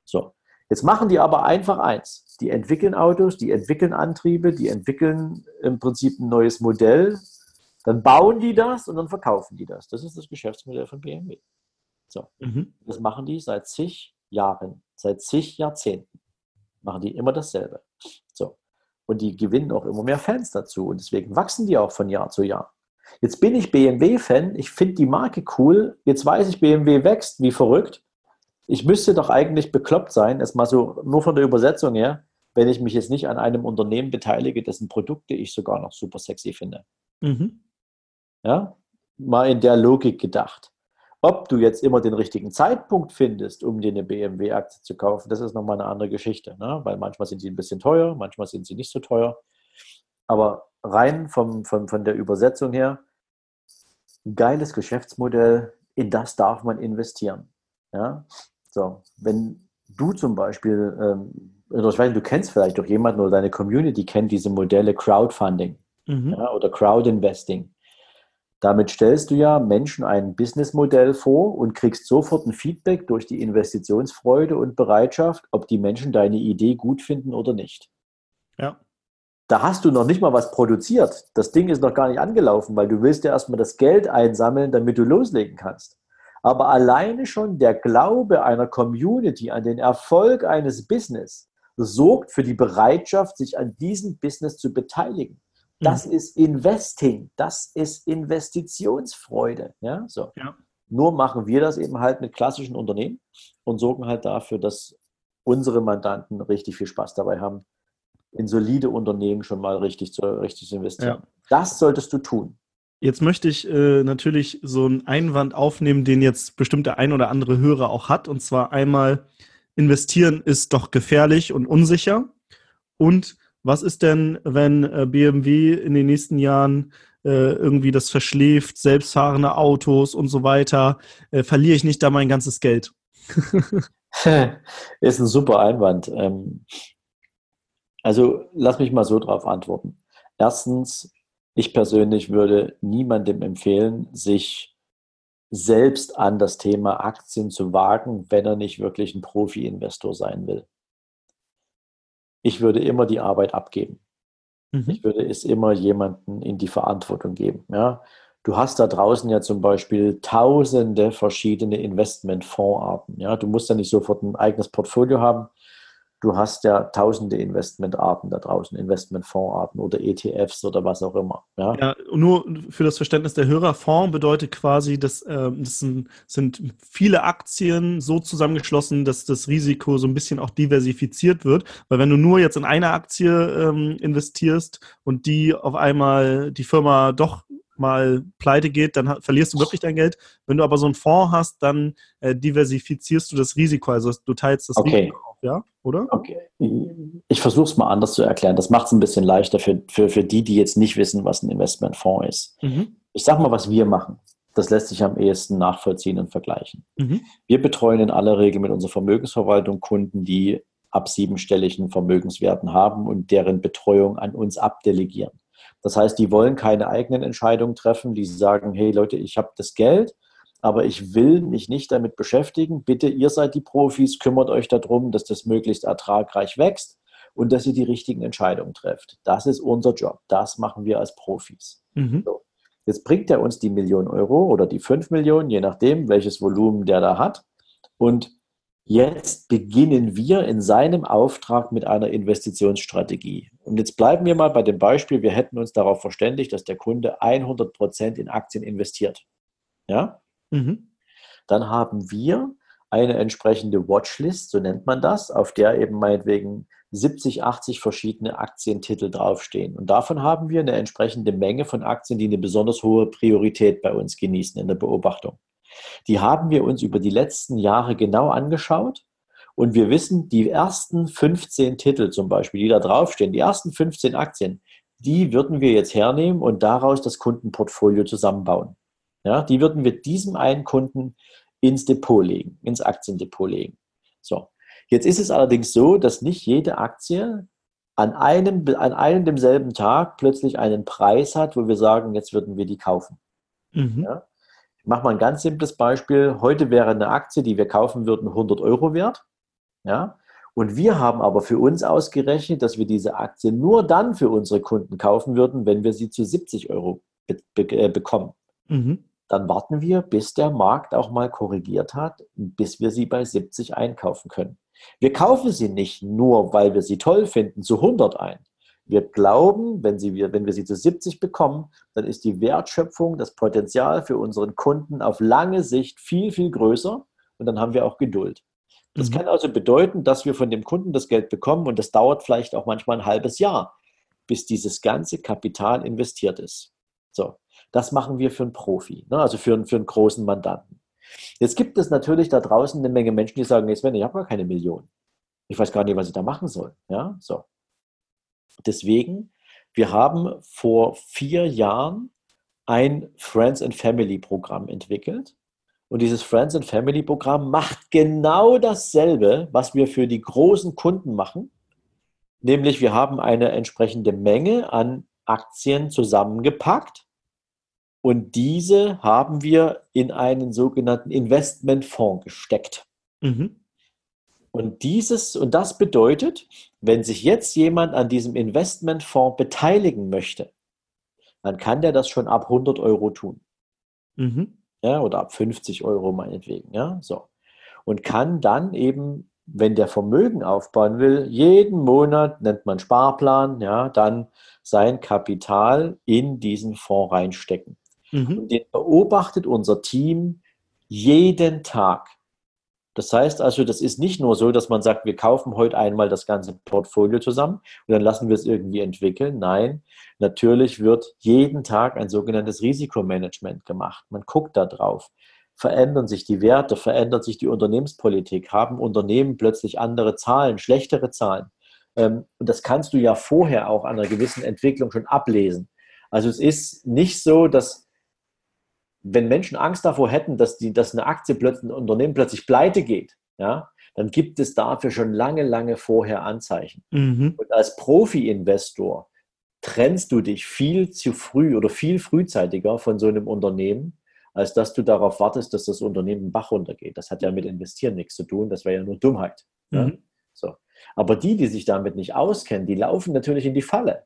So, jetzt machen die aber einfach eins. Die entwickeln Autos, die entwickeln Antriebe, die entwickeln im Prinzip ein neues Modell. Dann bauen die das und dann verkaufen die das. Das ist das Geschäftsmodell von BMW. So. Mhm. Das machen die seit zig Jahren, seit zig Jahrzehnten. Machen die immer dasselbe. So. Und die gewinnen auch immer mehr Fans dazu. Und deswegen wachsen die auch von Jahr zu Jahr. Jetzt bin ich BMW-Fan, ich finde die Marke cool. Jetzt weiß ich, BMW wächst wie verrückt. Ich müsste doch eigentlich bekloppt sein, erstmal so nur von der Übersetzung her, wenn ich mich jetzt nicht an einem Unternehmen beteilige, dessen Produkte ich sogar noch super sexy finde. Mhm. Ja, mal in der Logik gedacht. Ob du jetzt immer den richtigen Zeitpunkt findest, um dir eine BMW-Aktie zu kaufen, das ist nochmal eine andere Geschichte. Ne? Weil manchmal sind sie ein bisschen teuer, manchmal sind sie nicht so teuer. Aber rein vom, vom, von der Übersetzung her, ein geiles Geschäftsmodell, in das darf man investieren. Ja? So, wenn du zum Beispiel, ähm, ich weiß, du kennst vielleicht doch jemanden oder deine Community kennt diese Modelle Crowdfunding mhm. ja, oder Crowdinvesting. Damit stellst du ja Menschen ein Businessmodell vor und kriegst sofort ein Feedback durch die Investitionsfreude und Bereitschaft, ob die Menschen deine Idee gut finden oder nicht. Ja. Da hast du noch nicht mal was produziert. Das Ding ist noch gar nicht angelaufen, weil du willst ja erstmal das Geld einsammeln, damit du loslegen kannst. Aber alleine schon der Glaube einer Community an den Erfolg eines Business sorgt für die Bereitschaft, sich an diesem Business zu beteiligen. Das mhm. ist Investing, das ist Investitionsfreude. Ja, so. Ja. Nur machen wir das eben halt mit klassischen Unternehmen und sorgen halt dafür, dass unsere Mandanten richtig viel Spaß dabei haben, in solide Unternehmen schon mal richtig zu, richtig zu investieren. Ja. Das solltest du tun. Jetzt möchte ich äh, natürlich so einen Einwand aufnehmen, den jetzt bestimmt der ein oder andere Hörer auch hat. Und zwar einmal, investieren ist doch gefährlich und unsicher. Und was ist denn, wenn äh, BMW in den nächsten Jahren äh, irgendwie das verschläft, selbstfahrende Autos und so weiter? Äh, verliere ich nicht da mein ganzes Geld? [laughs] ist ein super Einwand. Ähm, also lass mich mal so drauf antworten. Erstens, ich persönlich würde niemandem empfehlen, sich selbst an das Thema Aktien zu wagen, wenn er nicht wirklich ein Profi-Investor sein will ich würde immer die Arbeit abgeben. Mhm. Ich würde es immer jemanden in die Verantwortung geben. Ja? Du hast da draußen ja zum Beispiel tausende verschiedene Investmentfondsarten. Ja? Du musst ja nicht sofort ein eigenes Portfolio haben. Du hast ja tausende Investmentarten da draußen, Investmentfondsarten oder ETFs oder was auch immer. Ja, ja nur für das Verständnis der Hörer, Fonds bedeutet quasi, dass äh, das sind, sind, viele Aktien so zusammengeschlossen, dass das Risiko so ein bisschen auch diversifiziert wird. Weil wenn du nur jetzt in eine Aktie ähm, investierst und die auf einmal die Firma doch mal pleite geht, dann verlierst du wirklich dein Geld. Wenn du aber so einen Fonds hast, dann äh, diversifizierst du das Risiko, also du teilst das okay. Risiko ja, oder? Okay. Ich versuche es mal anders zu erklären. Das macht es ein bisschen leichter für, für, für die, die jetzt nicht wissen, was ein Investmentfonds ist. Mhm. Ich sage mal, was wir machen. Das lässt sich am ehesten nachvollziehen und vergleichen. Mhm. Wir betreuen in aller Regel mit unserer Vermögensverwaltung Kunden, die ab siebenstelligen Vermögenswerten haben und deren Betreuung an uns abdelegieren. Das heißt, die wollen keine eigenen Entscheidungen treffen, die sagen, hey Leute, ich habe das Geld, aber ich will mich nicht damit beschäftigen. Bitte, ihr seid die Profis, kümmert euch darum, dass das möglichst ertragreich wächst und dass ihr die richtigen Entscheidungen trefft. Das ist unser Job. Das machen wir als Profis. Mhm. So. Jetzt bringt er uns die Million Euro oder die fünf Millionen, je nachdem, welches Volumen der da hat. Und jetzt beginnen wir in seinem Auftrag mit einer Investitionsstrategie. Und jetzt bleiben wir mal bei dem Beispiel, wir hätten uns darauf verständigt, dass der Kunde 100 Prozent in Aktien investiert. Ja? Mhm. Dann haben wir eine entsprechende Watchlist, so nennt man das, auf der eben meinetwegen 70, 80 verschiedene Aktientitel draufstehen. Und davon haben wir eine entsprechende Menge von Aktien, die eine besonders hohe Priorität bei uns genießen in der Beobachtung. Die haben wir uns über die letzten Jahre genau angeschaut und wir wissen, die ersten 15 Titel zum Beispiel, die da draufstehen, die ersten 15 Aktien, die würden wir jetzt hernehmen und daraus das Kundenportfolio zusammenbauen. Ja, die würden wir diesem einen Kunden ins Depot legen, ins Aktiendepot legen. So. Jetzt ist es allerdings so, dass nicht jede Aktie an einem, an einem demselben Tag plötzlich einen Preis hat, wo wir sagen, jetzt würden wir die kaufen. Mhm. Ja? Ich mache mal ein ganz simples Beispiel. Heute wäre eine Aktie, die wir kaufen würden, 100 Euro wert. Ja? Und wir haben aber für uns ausgerechnet, dass wir diese Aktie nur dann für unsere Kunden kaufen würden, wenn wir sie zu 70 Euro be be äh, bekommen. Mhm dann warten wir, bis der Markt auch mal korrigiert hat, bis wir sie bei 70 einkaufen können. Wir kaufen sie nicht nur, weil wir sie toll finden, zu 100 ein. Wir glauben, wenn, sie, wenn wir sie zu 70 bekommen, dann ist die Wertschöpfung, das Potenzial für unseren Kunden auf lange Sicht viel, viel größer und dann haben wir auch Geduld. Das mhm. kann also bedeuten, dass wir von dem Kunden das Geld bekommen und das dauert vielleicht auch manchmal ein halbes Jahr, bis dieses ganze Kapital investiert ist. So, das machen wir für einen Profi, ne? also für, für einen großen Mandanten. Jetzt gibt es natürlich da draußen eine Menge Menschen, die sagen, nee, Sven, ich habe gar keine Million. Ich weiß gar nicht, was ich da machen soll. Ja, so. Deswegen, wir haben vor vier Jahren ein Friends and Family Programm entwickelt. Und dieses Friends and Family Programm macht genau dasselbe, was wir für die großen Kunden machen. Nämlich wir haben eine entsprechende Menge an Aktien zusammengepackt und diese haben wir in einen sogenannten Investmentfonds gesteckt. Mhm. Und dieses, und das bedeutet, wenn sich jetzt jemand an diesem Investmentfonds beteiligen möchte, dann kann der das schon ab 100 Euro tun. Mhm. Ja, oder ab 50 Euro meinetwegen. Ja, so. Und kann dann eben, wenn der Vermögen aufbauen will, jeden Monat, nennt man Sparplan, ja, dann sein Kapital in diesen Fonds reinstecken. Mhm. Den beobachtet unser Team jeden Tag. Das heißt also, das ist nicht nur so, dass man sagt, wir kaufen heute einmal das ganze Portfolio zusammen und dann lassen wir es irgendwie entwickeln. Nein, natürlich wird jeden Tag ein sogenanntes Risikomanagement gemacht. Man guckt da drauf. Verändern sich die Werte, verändert sich die Unternehmenspolitik, haben Unternehmen plötzlich andere Zahlen, schlechtere Zahlen. Ähm, und das kannst du ja vorher auch an einer gewissen Entwicklung schon ablesen. Also es ist nicht so, dass wenn Menschen Angst davor hätten, dass, die, dass eine Aktie plötzlich, ein Unternehmen plötzlich pleite geht, ja, dann gibt es dafür schon lange, lange vorher Anzeichen. Mhm. Und als Profi-Investor trennst du dich viel zu früh oder viel frühzeitiger von so einem Unternehmen, als dass du darauf wartest, dass das Unternehmen Bach runtergeht. Das hat ja mit Investieren nichts zu tun, das wäre ja nur Dummheit. Mhm. Ja? So. Aber die, die sich damit nicht auskennen, die laufen natürlich in die Falle.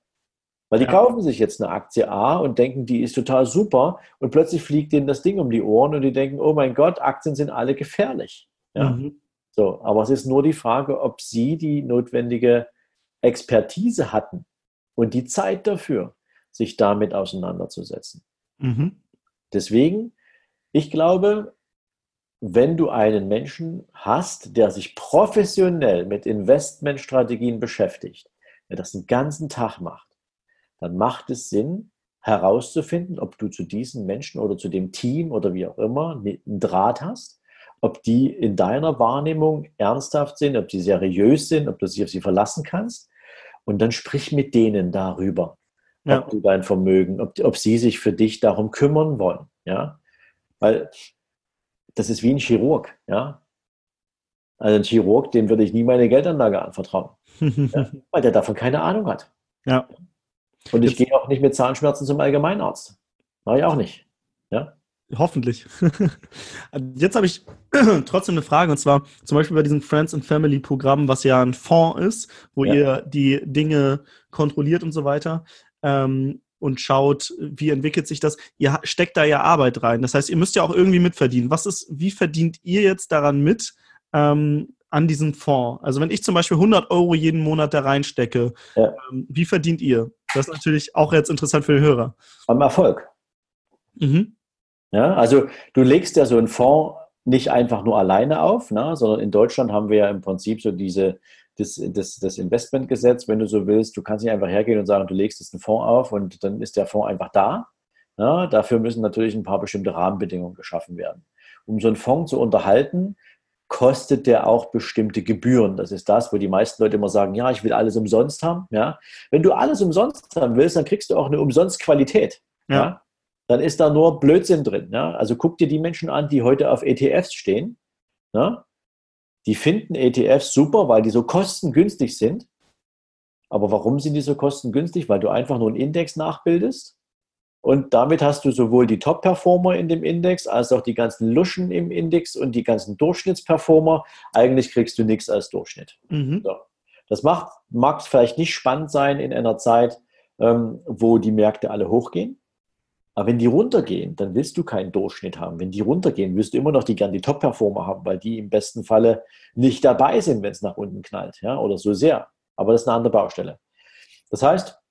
Weil die ja. kaufen sich jetzt eine Aktie A und denken, die ist total super und plötzlich fliegt denen das Ding um die Ohren und die denken, oh mein Gott, Aktien sind alle gefährlich. Ja. Mhm. So, aber es ist nur die Frage, ob sie die notwendige Expertise hatten und die Zeit dafür, sich damit auseinanderzusetzen. Mhm. Deswegen, ich glaube, wenn du einen Menschen hast, der sich professionell mit Investmentstrategien beschäftigt, der das den ganzen Tag macht, dann macht es Sinn, herauszufinden, ob du zu diesen Menschen oder zu dem Team oder wie auch immer einen Draht hast, ob die in deiner Wahrnehmung ernsthaft sind, ob die seriös sind, ob du sie auf sie verlassen kannst. Und dann sprich mit denen darüber, ja. ob du dein Vermögen, ob, ob sie sich für dich darum kümmern wollen. Ja? Weil das ist wie ein Chirurg. Ja? Also ein Chirurg, dem würde ich nie meine Geldanlage anvertrauen. [laughs] ja? Weil der davon keine Ahnung hat. Ja. Und ich Jetzt, gehe auch nicht mit Zahnschmerzen zum Allgemeinarzt. Mache ich auch nicht. Ja? Hoffentlich. [laughs] Jetzt habe ich [clears throat] trotzdem eine Frage und zwar zum Beispiel bei diesem Friends and Family Programm, was ja ein Fonds ist, wo ja. ihr die Dinge kontrolliert und so weiter ähm, und schaut, wie entwickelt sich das. Ihr steckt da ja Arbeit rein. Das heißt, ihr müsst ja auch irgendwie mitverdienen. Was ist, wie verdient ihr jetzt daran mit ähm, an diesem Fonds? Also wenn ich zum Beispiel 100 Euro jeden Monat da reinstecke, ja. ähm, wie verdient ihr? Das ist natürlich auch jetzt interessant für den Hörer. Am Erfolg. Mhm. Ja, also du legst ja so einen Fonds nicht einfach nur alleine auf, ne, sondern in Deutschland haben wir ja im Prinzip so diese, das, das, das Investmentgesetz, wenn du so willst, du kannst nicht einfach hergehen und sagen, du legst jetzt einen Fonds auf und dann ist der Fonds einfach da. Ja, dafür müssen natürlich ein paar bestimmte Rahmenbedingungen geschaffen werden. Um so einen Fonds zu unterhalten, kostet der auch bestimmte Gebühren. Das ist das, wo die meisten Leute immer sagen, ja, ich will alles umsonst haben. Ja? Wenn du alles umsonst haben willst, dann kriegst du auch eine umsonst Qualität. Ja. ja? dann ist da nur Blödsinn drin. Ja? Also guck dir die Menschen an, die heute auf ETFs stehen. Ja? Die finden ETFs super, weil die so kostengünstig sind. Aber warum sind die so kostengünstig? Weil du einfach nur einen Index nachbildest. Und damit hast du sowohl die Top-Performer in dem Index als auch die ganzen Luschen im Index und die ganzen Durchschnittsperformer. Eigentlich kriegst du nichts als Durchschnitt. Mhm. So. Das macht, mag vielleicht nicht spannend sein in einer Zeit, ähm, wo die Märkte alle hochgehen. Aber wenn die runtergehen, dann willst du keinen Durchschnitt haben. Wenn die runtergehen, wirst du immer noch die gern die Top-Performer haben, weil die im besten Falle nicht dabei sind, wenn es nach unten knallt, ja, oder so sehr. Aber das ist eine andere Baustelle. Das heißt,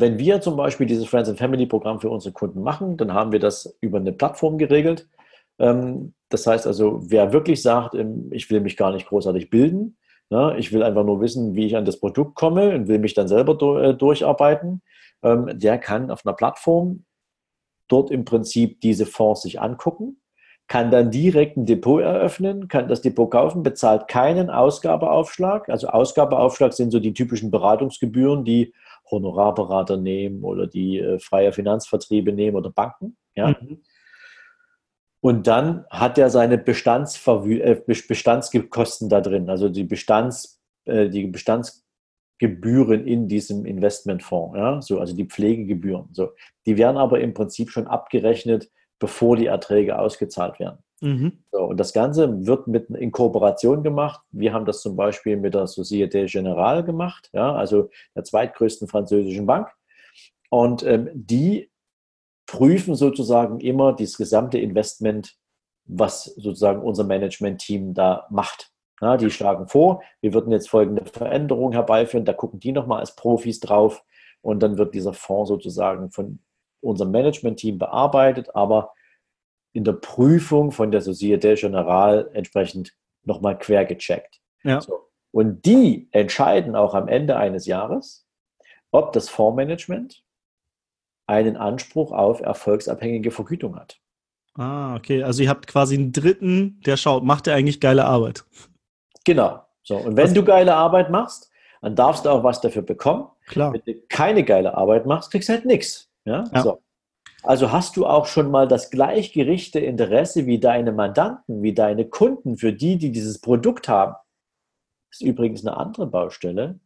wenn wir zum Beispiel dieses Friends and Family Programm für unsere Kunden machen, dann haben wir das über eine Plattform geregelt. Ähm, das heißt also, wer wirklich sagt, ähm, ich will mich gar nicht großartig bilden, ne, ich will einfach nur wissen, wie ich an das Produkt komme und will mich dann selber äh, durcharbeiten, ähm, der kann auf einer Plattform dort im Prinzip diese Fonds sich angucken, kann dann direkt ein Depot eröffnen, kann das Depot kaufen, bezahlt keinen Ausgabeaufschlag. Also Ausgabeaufschlag sind so die typischen Beratungsgebühren, die Honorarberater nehmen oder die äh, freie Finanzvertriebe nehmen oder Banken. Ja. Mhm. Und dann hat er seine Bestandsverwü äh, Bestandskosten da drin, also die, Bestands, äh, die Bestands Gebühren in diesem Investmentfonds, ja, so, also die Pflegegebühren. So. Die werden aber im Prinzip schon abgerechnet, bevor die Erträge ausgezahlt werden. Mhm. So, und das Ganze wird mit in Kooperation gemacht. Wir haben das zum Beispiel mit der Société Générale gemacht, ja, also der zweitgrößten französischen Bank. Und ähm, die prüfen sozusagen immer das gesamte Investment, was sozusagen unser Management-Team da macht. Ja, die schlagen vor, wir würden jetzt folgende Veränderungen herbeiführen, da gucken die nochmal als Profis drauf und dann wird dieser Fonds sozusagen von unserem Management-Team bearbeitet, aber in der Prüfung von der Societe Generale entsprechend nochmal quer gecheckt. Ja. So. Und die entscheiden auch am Ende eines Jahres, ob das Fondsmanagement einen Anspruch auf erfolgsabhängige Vergütung hat. Ah, okay. Also ihr habt quasi einen Dritten, der schaut, macht er eigentlich geile Arbeit? Genau. So, und wenn was? du geile Arbeit machst, dann darfst du auch was dafür bekommen. Klar. Wenn du keine geile Arbeit machst, kriegst du halt nichts. Ja? ja. So. Also hast du auch schon mal das gleichgerichte Interesse wie deine Mandanten, wie deine Kunden, für die, die dieses Produkt haben. Das ist übrigens eine andere Baustelle,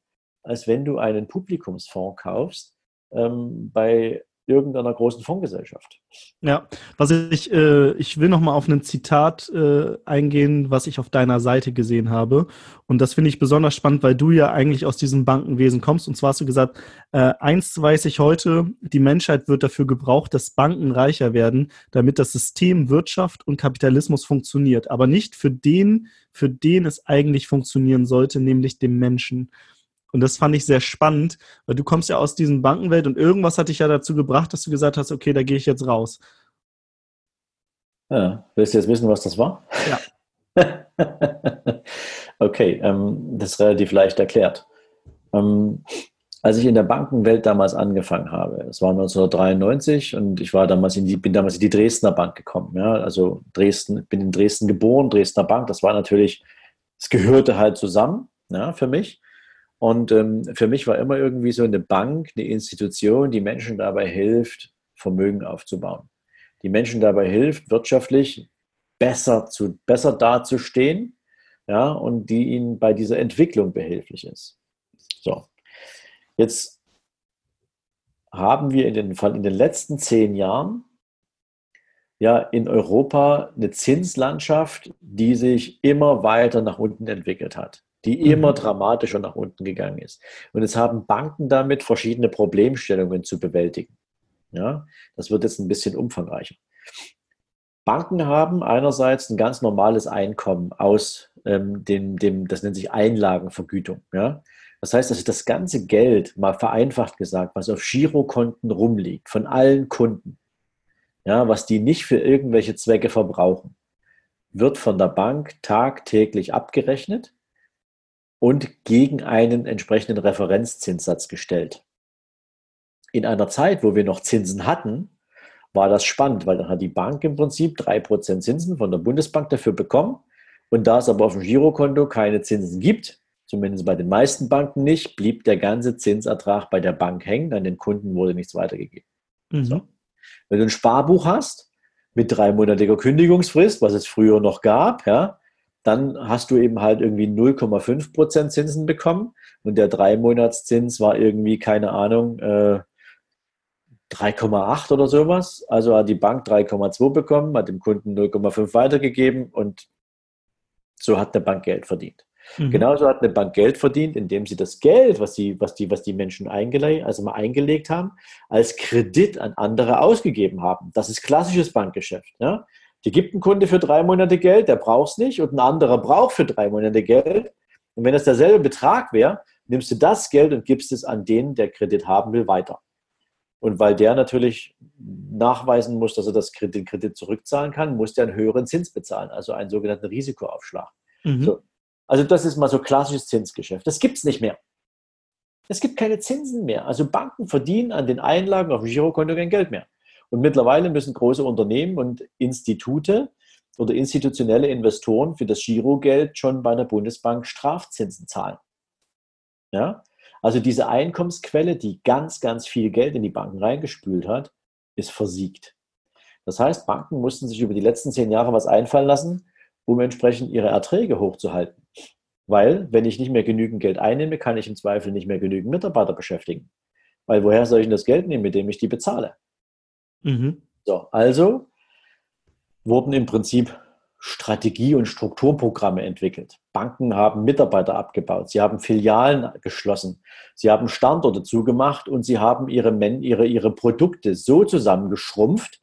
als wenn du einen Publikumsfonds kaufst ähm, bei irgendeiner großen Fondsgesellschaft. Ja, was ich, äh, ich will nochmal auf ein Zitat äh, eingehen, was ich auf deiner Seite gesehen habe. Und das finde ich besonders spannend, weil du ja eigentlich aus diesem Bankenwesen kommst. Und zwar hast du gesagt, äh, eins weiß ich heute, die Menschheit wird dafür gebraucht, dass Banken reicher werden, damit das System Wirtschaft und Kapitalismus funktioniert. Aber nicht für den, für den es eigentlich funktionieren sollte, nämlich dem Menschen. Und das fand ich sehr spannend, weil du kommst ja aus diesem Bankenwelt und irgendwas hat dich ja dazu gebracht, dass du gesagt hast, okay, da gehe ich jetzt raus. Ja, willst du jetzt wissen, was das war? Ja. [laughs] okay, ähm, das ist relativ leicht erklärt. Ähm, als ich in der Bankenwelt damals angefangen habe, es war 1993 und ich war damals in die, bin damals in die Dresdner Bank gekommen. Ja, also Dresden, bin in Dresden geboren, Dresdner Bank, das war natürlich, es gehörte halt zusammen ja, für mich. Und ähm, für mich war immer irgendwie so eine Bank, eine Institution, die Menschen dabei hilft, Vermögen aufzubauen. Die Menschen dabei hilft, wirtschaftlich besser, zu, besser dazustehen ja, und die ihnen bei dieser Entwicklung behilflich ist. So, jetzt haben wir in den, in den letzten zehn Jahren ja in Europa eine Zinslandschaft, die sich immer weiter nach unten entwickelt hat, die mhm. immer dramatischer nach unten gegangen ist. Und es haben Banken damit verschiedene Problemstellungen zu bewältigen. Ja, das wird jetzt ein bisschen umfangreicher. Banken haben einerseits ein ganz normales Einkommen aus ähm, dem, dem, das nennt sich Einlagenvergütung. Ja? Das heißt, dass das ganze Geld, mal vereinfacht gesagt, was auf Girokonten rumliegt, von allen Kunden, ja, was die nicht für irgendwelche Zwecke verbrauchen, wird von der Bank tagtäglich abgerechnet und gegen einen entsprechenden Referenzzinssatz gestellt. In einer Zeit, wo wir noch Zinsen hatten, war das spannend, weil dann hat die Bank im Prinzip 3% Zinsen von der Bundesbank dafür bekommen. Und da es aber auf dem Girokonto keine Zinsen gibt, zumindest bei den meisten Banken nicht, blieb der ganze Zinsertrag bei der Bank hängen, an den Kunden wurde nichts weitergegeben. Mhm. So. Wenn du ein Sparbuch hast mit dreimonatiger Kündigungsfrist, was es früher noch gab, ja, dann hast du eben halt irgendwie 0,5% Zinsen bekommen und der Dreimonatszins war irgendwie, keine Ahnung, äh, 3,8 oder sowas. Also hat die Bank 3,2 bekommen, hat dem Kunden 0,5 weitergegeben und so hat eine Bank Geld verdient. Mhm. Genauso hat eine Bank Geld verdient, indem sie das Geld, was die, was die, was die Menschen eingelegt, also mal eingelegt haben, als Kredit an andere ausgegeben haben. Das ist klassisches Bankgeschäft. Ja? Die gibt ein Kunde für drei Monate Geld, der braucht es nicht, und ein anderer braucht für drei Monate Geld. Und wenn das derselbe Betrag wäre, nimmst du das Geld und gibst es an den, der Kredit haben will, weiter. Und weil der natürlich nachweisen muss, dass er das Kredit, den Kredit zurückzahlen kann, muss der einen höheren Zins bezahlen, also einen sogenannten Risikoaufschlag. Mhm. So. Also das ist mal so klassisches Zinsgeschäft. Das gibt es nicht mehr. Es gibt keine Zinsen mehr. Also Banken verdienen an den Einlagen auf dem Girokonto kein Geld mehr. Und mittlerweile müssen große Unternehmen und Institute oder institutionelle Investoren für das Girogeld schon bei der Bundesbank Strafzinsen zahlen. Ja? Also diese Einkommensquelle, die ganz, ganz viel Geld in die Banken reingespült hat, ist versiegt. Das heißt, Banken mussten sich über die letzten zehn Jahre was einfallen lassen, um entsprechend ihre Erträge hochzuhalten. Weil, wenn ich nicht mehr genügend Geld einnehme, kann ich im Zweifel nicht mehr genügend Mitarbeiter beschäftigen. Weil woher soll ich denn das Geld nehmen, mit dem ich die bezahle? Mhm. So, also wurden im Prinzip Strategie- und Strukturprogramme entwickelt. Banken haben Mitarbeiter abgebaut, sie haben Filialen geschlossen, sie haben Standorte zugemacht und sie haben ihre, ihre, ihre Produkte so zusammengeschrumpft,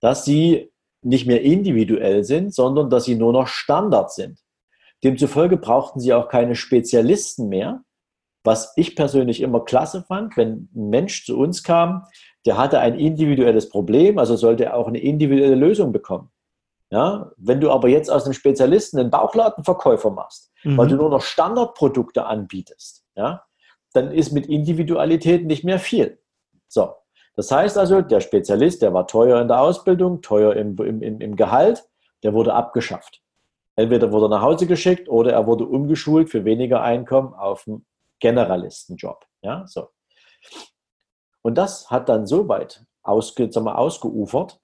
dass sie nicht mehr individuell sind, sondern dass sie nur noch Standard sind. Demzufolge brauchten sie auch keine Spezialisten mehr, was ich persönlich immer klasse fand, wenn ein Mensch zu uns kam, der hatte ein individuelles Problem, also sollte er auch eine individuelle Lösung bekommen. Ja, wenn du aber jetzt aus einem Spezialisten einen Bauchladenverkäufer machst, mhm. weil du nur noch Standardprodukte anbietest, ja, dann ist mit Individualität nicht mehr viel. So, das heißt also, der Spezialist, der war teuer in der Ausbildung, teuer im, im, im Gehalt, der wurde abgeschafft. Entweder wurde er nach Hause geschickt oder er wurde umgeschult für weniger Einkommen auf einen Generalistenjob. Ja, so. Und das hat dann so weit ausge, wir, ausgeufert,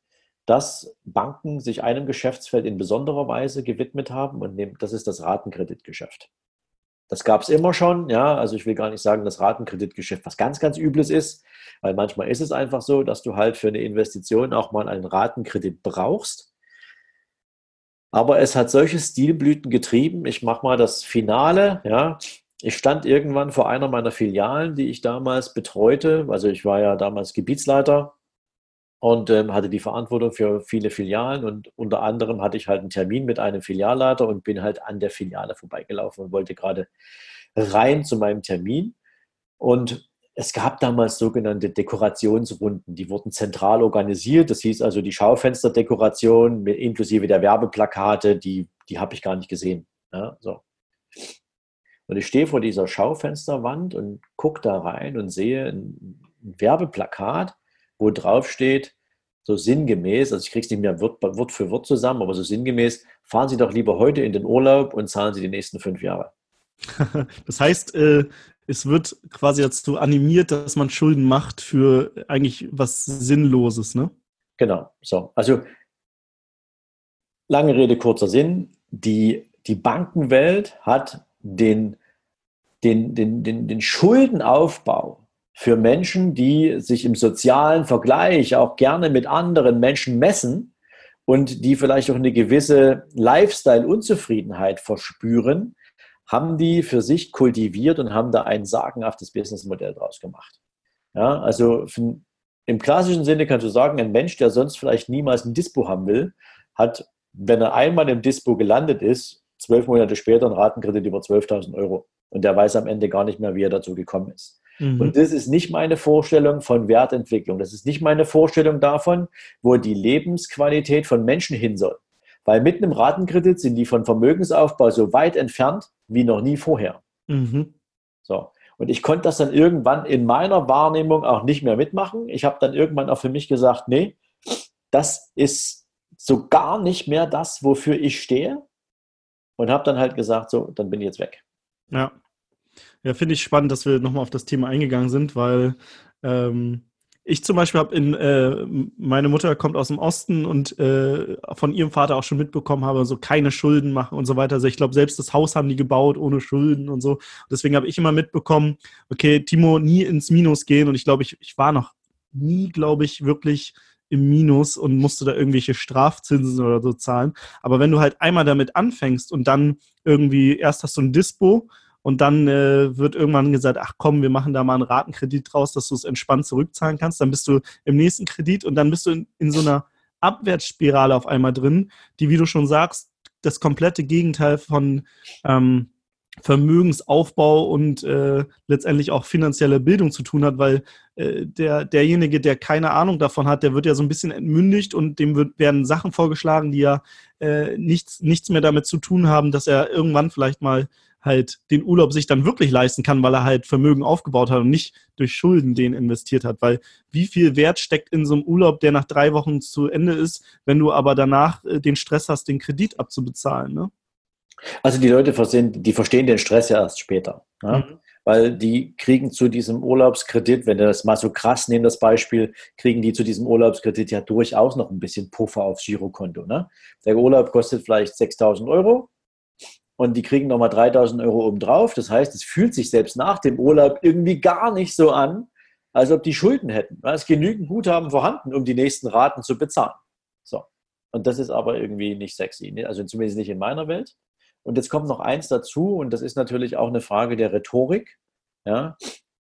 dass Banken sich einem Geschäftsfeld in besonderer Weise gewidmet haben und das ist das Ratenkreditgeschäft. Das gab es immer schon, ja, also ich will gar nicht sagen, dass Ratenkreditgeschäft was ganz, ganz Übles ist, weil manchmal ist es einfach so, dass du halt für eine Investition auch mal einen Ratenkredit brauchst. Aber es hat solche Stilblüten getrieben. Ich mache mal das Finale, ja. Ich stand irgendwann vor einer meiner Filialen, die ich damals betreute. Also ich war ja damals Gebietsleiter und ähm, hatte die Verantwortung für viele Filialen und unter anderem hatte ich halt einen Termin mit einem Filialleiter und bin halt an der Filiale vorbeigelaufen und wollte gerade rein zu meinem Termin und es gab damals sogenannte Dekorationsrunden, die wurden zentral organisiert. Das hieß also die Schaufensterdekoration mit, inklusive der Werbeplakate, die, die habe ich gar nicht gesehen. Ja, so. Und ich stehe vor dieser Schaufensterwand und gucke da rein und sehe ein Werbeplakat wo drauf steht, so sinngemäß, also ich kriege es nicht mehr Wort, Wort für Wort zusammen, aber so sinngemäß, fahren Sie doch lieber heute in den Urlaub und zahlen Sie die nächsten fünf Jahre. [laughs] das heißt, äh, es wird quasi dazu animiert, dass man Schulden macht für eigentlich was Sinnloses, ne? Genau, so. Also lange Rede, kurzer Sinn. Die, die Bankenwelt hat den, den, den, den, den Schuldenaufbau für Menschen, die sich im sozialen Vergleich auch gerne mit anderen Menschen messen und die vielleicht auch eine gewisse Lifestyle-Unzufriedenheit verspüren, haben die für sich kultiviert und haben da ein sagenhaftes Businessmodell draus gemacht. Ja, also im klassischen Sinne kannst du sagen, ein Mensch, der sonst vielleicht niemals ein Dispo haben will, hat, wenn er einmal im Dispo gelandet ist, zwölf Monate später einen Ratenkredit über 12.000 Euro. Und der weiß am Ende gar nicht mehr, wie er dazu gekommen ist. Mhm. Und das ist nicht meine Vorstellung von Wertentwicklung. Das ist nicht meine Vorstellung davon, wo die Lebensqualität von Menschen hin soll. Weil mit einem Ratenkredit sind die von Vermögensaufbau so weit entfernt wie noch nie vorher. Mhm. So. Und ich konnte das dann irgendwann in meiner Wahrnehmung auch nicht mehr mitmachen. Ich habe dann irgendwann auch für mich gesagt, nee, das ist so gar nicht mehr das, wofür ich stehe. Und habe dann halt gesagt, so, dann bin ich jetzt weg. Ja. Ja, finde ich spannend, dass wir nochmal auf das Thema eingegangen sind, weil ähm, ich zum Beispiel habe in, äh, meine Mutter kommt aus dem Osten und äh, von ihrem Vater auch schon mitbekommen habe, so keine Schulden machen und so weiter. Also ich glaube, selbst das Haus haben die gebaut ohne Schulden und so. Deswegen habe ich immer mitbekommen, okay, Timo, nie ins Minus gehen. Und ich glaube, ich, ich war noch nie, glaube ich, wirklich im Minus und musste da irgendwelche Strafzinsen oder so zahlen. Aber wenn du halt einmal damit anfängst und dann irgendwie, erst hast du ein Dispo, und dann äh, wird irgendwann gesagt, ach komm, wir machen da mal einen Ratenkredit draus, dass du es entspannt zurückzahlen kannst. Dann bist du im nächsten Kredit und dann bist du in, in so einer Abwärtsspirale auf einmal drin, die, wie du schon sagst, das komplette Gegenteil von ähm, Vermögensaufbau und äh, letztendlich auch finanzielle Bildung zu tun hat, weil äh, der, derjenige, der keine Ahnung davon hat, der wird ja so ein bisschen entmündigt und dem wird, werden Sachen vorgeschlagen, die ja äh, nichts, nichts mehr damit zu tun haben, dass er irgendwann vielleicht mal halt den Urlaub sich dann wirklich leisten kann, weil er halt Vermögen aufgebaut hat und nicht durch Schulden den investiert hat. Weil wie viel Wert steckt in so einem Urlaub, der nach drei Wochen zu Ende ist, wenn du aber danach äh, den Stress hast, den Kredit abzubezahlen, ne? Also die Leute verstehen, die verstehen den Stress ja erst später. Ne? Mhm. Weil die kriegen zu diesem Urlaubskredit, wenn du das mal so krass nehmen, das Beispiel, kriegen die zu diesem Urlaubskredit ja durchaus noch ein bisschen Puffer aufs Girokonto. Ne? Der Urlaub kostet vielleicht 6000 Euro und die kriegen nochmal 3000 Euro obendrauf. Das heißt, es fühlt sich selbst nach dem Urlaub irgendwie gar nicht so an, als ob die Schulden hätten. Es ist genügend Guthaben vorhanden, um die nächsten Raten zu bezahlen. So. Und das ist aber irgendwie nicht sexy, ne? also zumindest nicht in meiner Welt. Und jetzt kommt noch eins dazu, und das ist natürlich auch eine Frage der Rhetorik. Ja?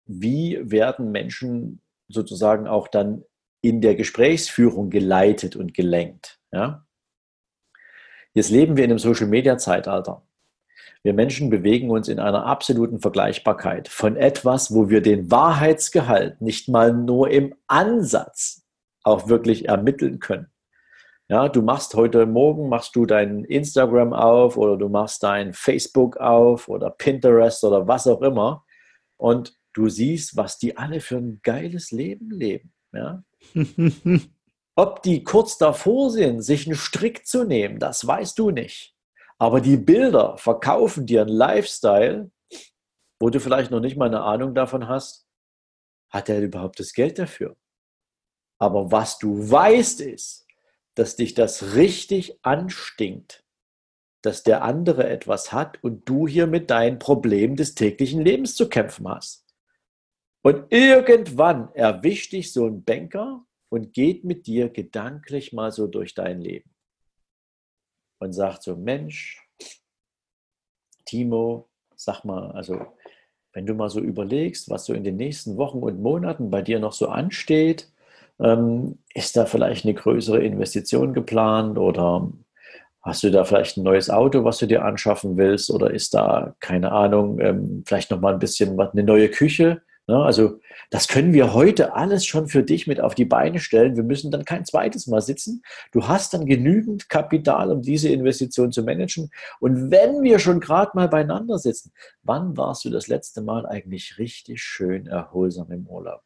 Wie werden Menschen sozusagen auch dann in der Gesprächsführung geleitet und gelenkt? Ja? Jetzt leben wir in einem Social-Media-Zeitalter. Wir Menschen bewegen uns in einer absoluten Vergleichbarkeit von etwas, wo wir den Wahrheitsgehalt nicht mal nur im Ansatz auch wirklich ermitteln können. Ja, du machst heute Morgen, machst du dein Instagram auf oder du machst dein Facebook auf oder Pinterest oder was auch immer und du siehst, was die alle für ein geiles Leben leben. Ja? [laughs] Ob die kurz davor sind, sich einen Strick zu nehmen, das weißt du nicht. Aber die Bilder verkaufen dir einen Lifestyle, wo du vielleicht noch nicht mal eine Ahnung davon hast, hat er überhaupt das Geld dafür? Aber was du weißt ist, dass dich das richtig anstinkt, dass der andere etwas hat und du hier mit deinen Problemen des täglichen Lebens zu kämpfen hast. Und irgendwann erwischt dich so ein Banker und geht mit dir gedanklich mal so durch dein Leben und sagt so, Mensch, Timo, sag mal, also wenn du mal so überlegst, was so in den nächsten Wochen und Monaten bei dir noch so ansteht, ist da vielleicht eine größere Investition geplant oder hast du da vielleicht ein neues Auto, was du dir anschaffen willst oder ist da, keine Ahnung, ähm, vielleicht noch mal ein bisschen was, eine neue Küche? Ne? Also das können wir heute alles schon für dich mit auf die Beine stellen. Wir müssen dann kein zweites Mal sitzen. Du hast dann genügend Kapital, um diese Investition zu managen. Und wenn wir schon gerade mal beieinander sitzen, wann warst du das letzte Mal eigentlich richtig schön erholsam im Urlaub?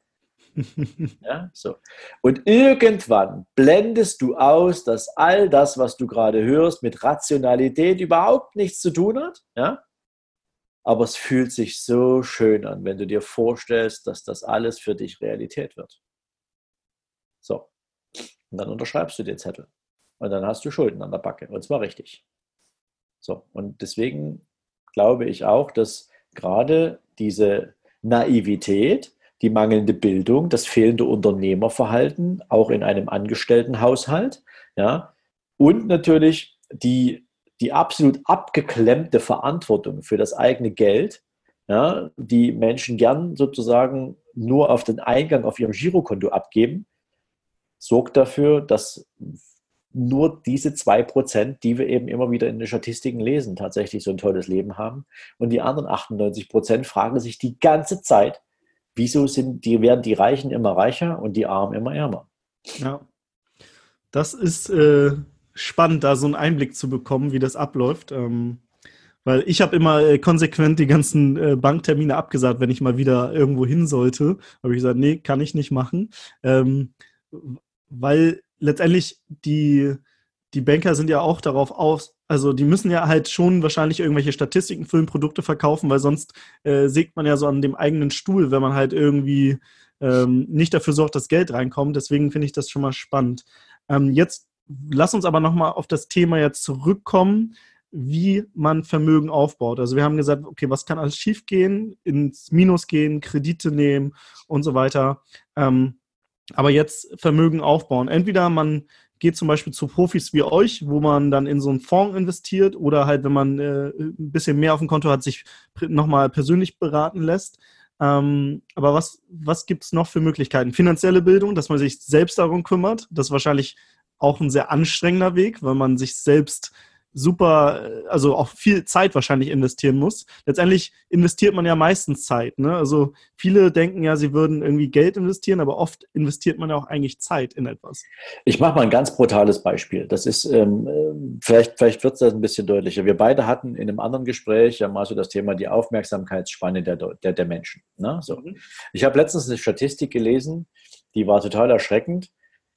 Ja, so. Und irgendwann blendest du aus, dass all das, was du gerade hörst, mit Rationalität überhaupt nichts zu tun hat. Ja? Aber es fühlt sich so schön an, wenn du dir vorstellst, dass das alles für dich Realität wird. So. Und dann unterschreibst du den Zettel. Und dann hast du Schulden an der Backe. Und zwar richtig. So. Und deswegen glaube ich auch, dass gerade diese Naivität die mangelnde Bildung, das fehlende Unternehmerverhalten, auch in einem Angestelltenhaushalt, ja, und natürlich die, die absolut abgeklemmte Verantwortung für das eigene Geld, ja, die Menschen gern sozusagen nur auf den Eingang auf ihrem Girokonto abgeben, sorgt dafür, dass nur diese zwei Prozent, die wir eben immer wieder in den Statistiken lesen, tatsächlich so ein tolles Leben haben. Und die anderen 98 Prozent fragen sich die ganze Zeit, wieso sind die, werden die Reichen immer reicher und die Armen immer ärmer? Ja. Das ist äh, spannend, da so einen Einblick zu bekommen, wie das abläuft. Ähm, weil ich habe immer äh, konsequent die ganzen äh, Banktermine abgesagt, wenn ich mal wieder irgendwo hin sollte. Habe ich gesagt, nee, kann ich nicht machen. Ähm, weil letztendlich die, die Banker sind ja auch darauf aus, also die müssen ja halt schon wahrscheinlich irgendwelche Statistiken füllen, Produkte verkaufen, weil sonst äh, sägt man ja so an dem eigenen Stuhl, wenn man halt irgendwie ähm, nicht dafür sorgt, dass Geld reinkommt. Deswegen finde ich das schon mal spannend. Ähm, jetzt lass uns aber nochmal auf das Thema jetzt zurückkommen, wie man Vermögen aufbaut. Also wir haben gesagt, okay, was kann alles schiefgehen, ins Minus gehen, Kredite nehmen und so weiter. Ähm, aber jetzt Vermögen aufbauen. Entweder man geht zum Beispiel zu Profis wie euch, wo man dann in so einen Fonds investiert oder halt, wenn man äh, ein bisschen mehr auf dem Konto hat, sich nochmal persönlich beraten lässt. Ähm, aber was, was gibt es noch für Möglichkeiten? Finanzielle Bildung, dass man sich selbst darum kümmert. Das ist wahrscheinlich auch ein sehr anstrengender Weg, weil man sich selbst super, also auch viel Zeit wahrscheinlich investieren muss. Letztendlich investiert man ja meistens Zeit. Ne? Also viele denken ja, sie würden irgendwie Geld investieren, aber oft investiert man ja auch eigentlich Zeit in etwas. Ich mache mal ein ganz brutales Beispiel. Das ist, ähm, äh, vielleicht, vielleicht wird es das ein bisschen deutlicher. Wir beide hatten in einem anderen Gespräch ja mal so das Thema die Aufmerksamkeitsspanne der, der, der Menschen. Ne? So. Mhm. Ich habe letztens eine Statistik gelesen, die war total erschreckend,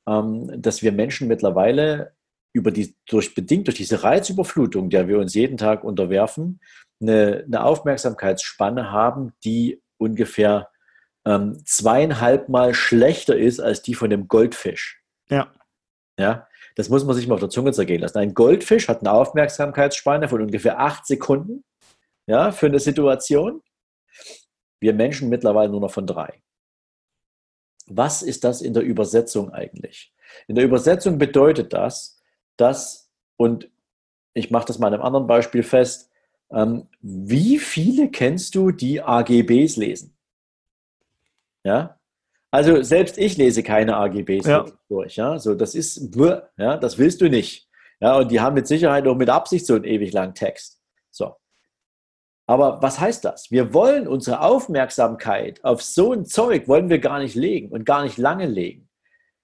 ähm, dass wir Menschen mittlerweile über die, durch, bedingt durch diese Reizüberflutung, der wir uns jeden Tag unterwerfen, eine, eine Aufmerksamkeitsspanne haben, die ungefähr ähm, zweieinhalb Mal schlechter ist als die von dem Goldfisch. Ja. Ja, das muss man sich mal auf der Zunge zergehen lassen. Ein Goldfisch hat eine Aufmerksamkeitsspanne von ungefähr acht Sekunden ja, für eine Situation. Wir Menschen mittlerweile nur noch von drei. Was ist das in der Übersetzung eigentlich? In der Übersetzung bedeutet das, dass, und ich mache das mal an einem anderen Beispiel fest, ähm, wie viele kennst du, die AGBs lesen? Ja, also selbst ich lese keine AGBs ja. durch. Ja, so das ist, ja, das willst du nicht. Ja, und die haben mit Sicherheit auch mit Absicht so einen ewig langen Text. So. Aber was heißt das? Wir wollen unsere Aufmerksamkeit auf so ein Zeug wollen wir gar nicht legen und gar nicht lange legen.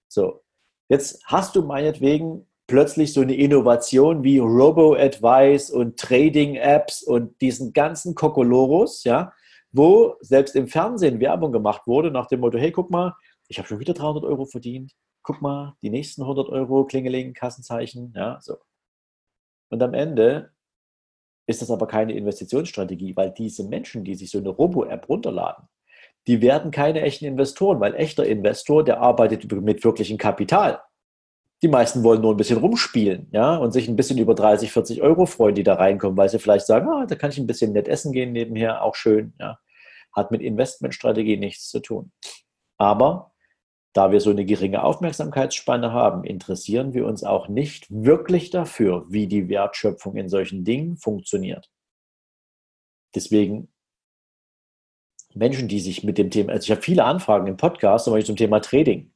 So. Jetzt hast du meinetwegen plötzlich so eine Innovation wie Robo-Advice und Trading-Apps und diesen ganzen Kokolorus, ja, wo selbst im Fernsehen Werbung gemacht wurde nach dem Motto, hey, guck mal, ich habe schon wieder 300 Euro verdient, guck mal, die nächsten 100 Euro, Klingeling, Kassenzeichen, ja, so. Und am Ende ist das aber keine Investitionsstrategie, weil diese Menschen, die sich so eine Robo-App runterladen, die werden keine echten Investoren, weil echter Investor, der arbeitet mit wirklichem Kapital. Die meisten wollen nur ein bisschen rumspielen, ja, und sich ein bisschen über 30, 40 Euro freuen, die da reinkommen, weil sie vielleicht sagen, ah, da kann ich ein bisschen nett essen gehen nebenher, auch schön, ja. Hat mit Investmentstrategie nichts zu tun. Aber da wir so eine geringe Aufmerksamkeitsspanne haben, interessieren wir uns auch nicht wirklich dafür, wie die Wertschöpfung in solchen Dingen funktioniert. Deswegen Menschen, die sich mit dem Thema, also ich habe viele Anfragen im Podcast zum Thema Trading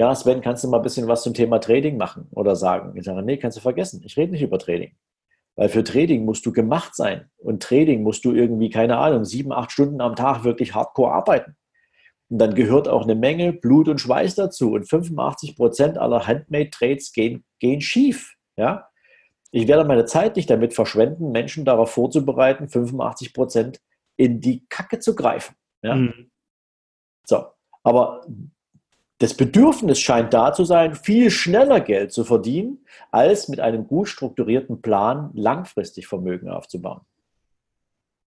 ja, Sven, kannst du mal ein bisschen was zum Thema Trading machen oder sagen? Ich sage, nee, kannst du vergessen. Ich rede nicht über Trading. Weil für Trading musst du gemacht sein. Und Trading musst du irgendwie, keine Ahnung, sieben, acht Stunden am Tag wirklich hardcore arbeiten. Und dann gehört auch eine Menge Blut und Schweiß dazu. Und 85 Prozent aller Handmade-Trades gehen, gehen schief. Ja? Ich werde meine Zeit nicht damit verschwenden, Menschen darauf vorzubereiten, 85 Prozent in die Kacke zu greifen. Ja? Mhm. So. Aber das Bedürfnis scheint da zu sein, viel schneller Geld zu verdienen, als mit einem gut strukturierten Plan langfristig Vermögen aufzubauen.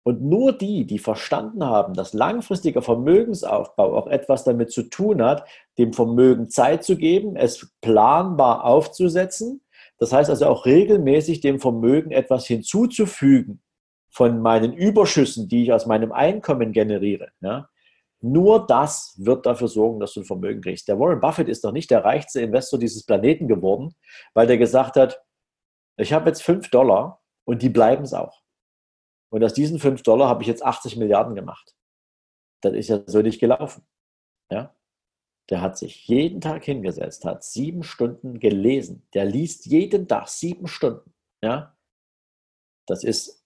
Und nur die, die verstanden haben, dass langfristiger Vermögensaufbau auch etwas damit zu tun hat, dem Vermögen Zeit zu geben, es planbar aufzusetzen, das heißt also auch regelmäßig dem Vermögen etwas hinzuzufügen von meinen Überschüssen, die ich aus meinem Einkommen generiere, ja, Nur das wird dafür sorgen, dass du ein Vermögen kriegst. Der Warren Buffett ist doch nicht der reichste Investor dieses Planeten geworden, weil der gesagt hat, ich habe jetzt 5 Dollar und die bleiben es auch. Und aus diesen 5 Dollar habe ich jetzt 80 Milliarden gemacht. Das ist ja so nicht gelaufen. Ja? Der hat sich jeden Tag hingesetzt, hat sieben Stunden gelesen. Der liest jeden Tag sieben Stunden. Ja? Das ist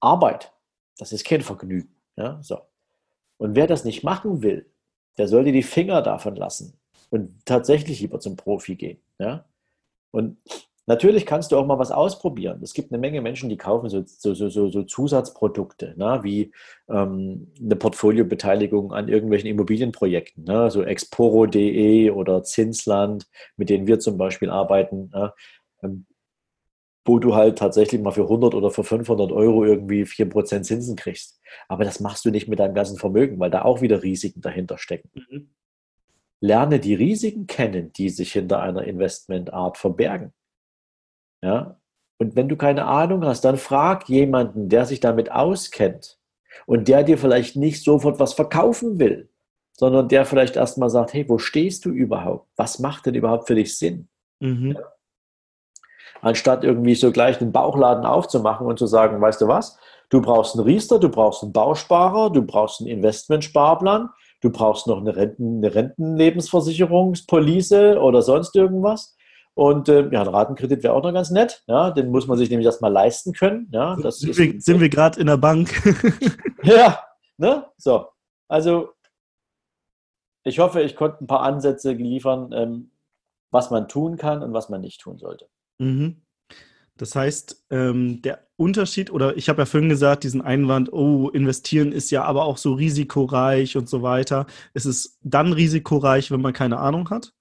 Arbeit. Das ist kein Vergnügen. Ja? So. Und wer das nicht machen will, der sollte die Finger davon lassen und tatsächlich lieber zum Profi gehen. Ja? Und Natürlich kannst du auch mal was ausprobieren. Es gibt eine Menge Menschen, die kaufen so, so, so, so Zusatzprodukte, ne? wie ähm, eine Portfoliobeteiligung an irgendwelchen Immobilienprojekten, ne? so exporo.de oder Zinsland, mit denen wir zum Beispiel arbeiten, ne? ähm, wo du halt tatsächlich mal für 100 oder für 500 Euro irgendwie 4% Zinsen kriegst. Aber das machst du nicht mit deinem ganzen Vermögen, weil da auch wieder Risiken dahinter stecken. Mhm. Lerne die Risiken kennen, die sich hinter einer Investmentart verbergen. Ja? Und wenn du keine Ahnung hast, dann frag jemanden, der sich damit auskennt und der dir vielleicht nicht sofort was verkaufen will, sondern der vielleicht erstmal sagt, hey, wo stehst du überhaupt? Was macht denn überhaupt für dich Sinn? Mhm. Ja? Anstatt irgendwie so gleich einen Bauchladen aufzumachen und zu sagen, weißt du was, du brauchst einen Riester, du brauchst einen Bausparer, du brauchst einen Investmentsparplan, du brauchst noch eine, Renten, eine Rentenlebensversicherungspolice oder sonst irgendwas. Und äh, ja, ein Ratenkredit wäre auch noch ganz nett. Ja, den muss man sich nämlich erstmal leisten können. Ja, das sind, wir, sind wir gerade in der Bank? [laughs] ja, ne? So. Also, ich hoffe, ich konnte ein paar Ansätze liefern, ähm, was man tun kann und was man nicht tun sollte. Mhm. Das heißt, ähm, der Unterschied, oder ich habe ja vorhin gesagt, diesen Einwand, oh, investieren ist ja aber auch so risikoreich und so weiter. Es ist dann risikoreich, wenn man keine Ahnung hat.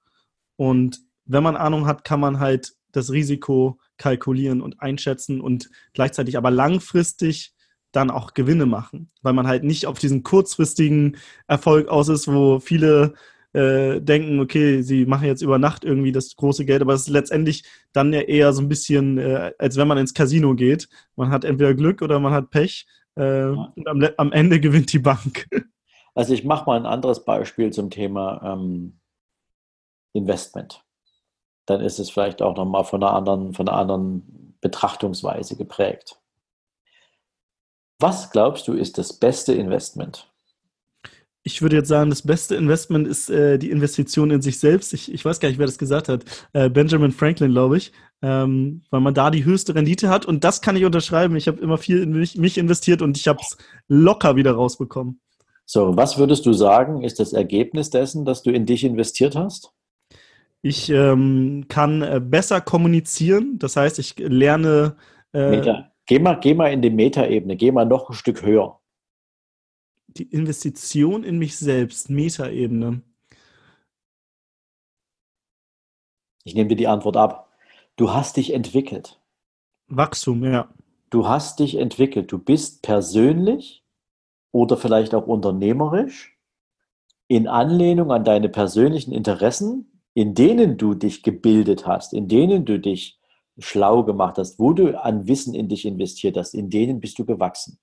Und wenn man Ahnung hat, kann man halt das Risiko kalkulieren und einschätzen und gleichzeitig aber langfristig dann auch Gewinne machen, weil man halt nicht auf diesen kurzfristigen Erfolg aus ist, wo viele äh, denken, okay, sie machen jetzt über Nacht irgendwie das große Geld, aber es ist letztendlich dann ja eher so ein bisschen, äh, als wenn man ins Casino geht. Man hat entweder Glück oder man hat Pech äh, ja. und am, am, Ende [laughs] gewinnt die Bank. Also ich mache mal ein anderes Beispiel zum Thema ähm, Investment dann ist es vielleicht auch nochmal von einer anderen, von einer anderen Betrachtungsweise geprägt. Was glaubst du, ist das beste Investment? Ich würde jetzt sagen, das beste Investment ist äh, die Investition in sich selbst. Ich, ich, weiß gar nicht, wer das gesagt hat. Äh, Benjamin Franklin, glaube ich. Ähm, weil man da die höchste Rendite hat. Und das kann ich unterschreiben. Ich habe immer viel in mich, mich investiert und ich habe es locker wieder rausbekommen. So, was würdest du sagen, ist das Ergebnis dessen, dass du in dich investiert hast? Ich ähm, kann äh, besser kommunizieren. Das heißt, ich lerne. Äh, Geh, mal, geh mal in die Metaebene, geh mal noch ein Stück höher. Die Investition in mich selbst, Metaebene. Ich nehme dir die Antwort ab. Du hast dich entwickelt. Wachstum, ja. Du hast dich entwickelt. Du bist persönlich oder vielleicht auch unternehmerisch in Anlehnung an deine persönlichen Interessen in denen du dich gebildet hast, in denen du dich schlau gemacht hast, wo du an Wissen in dich investiert hast, in denen bist du gewachsen.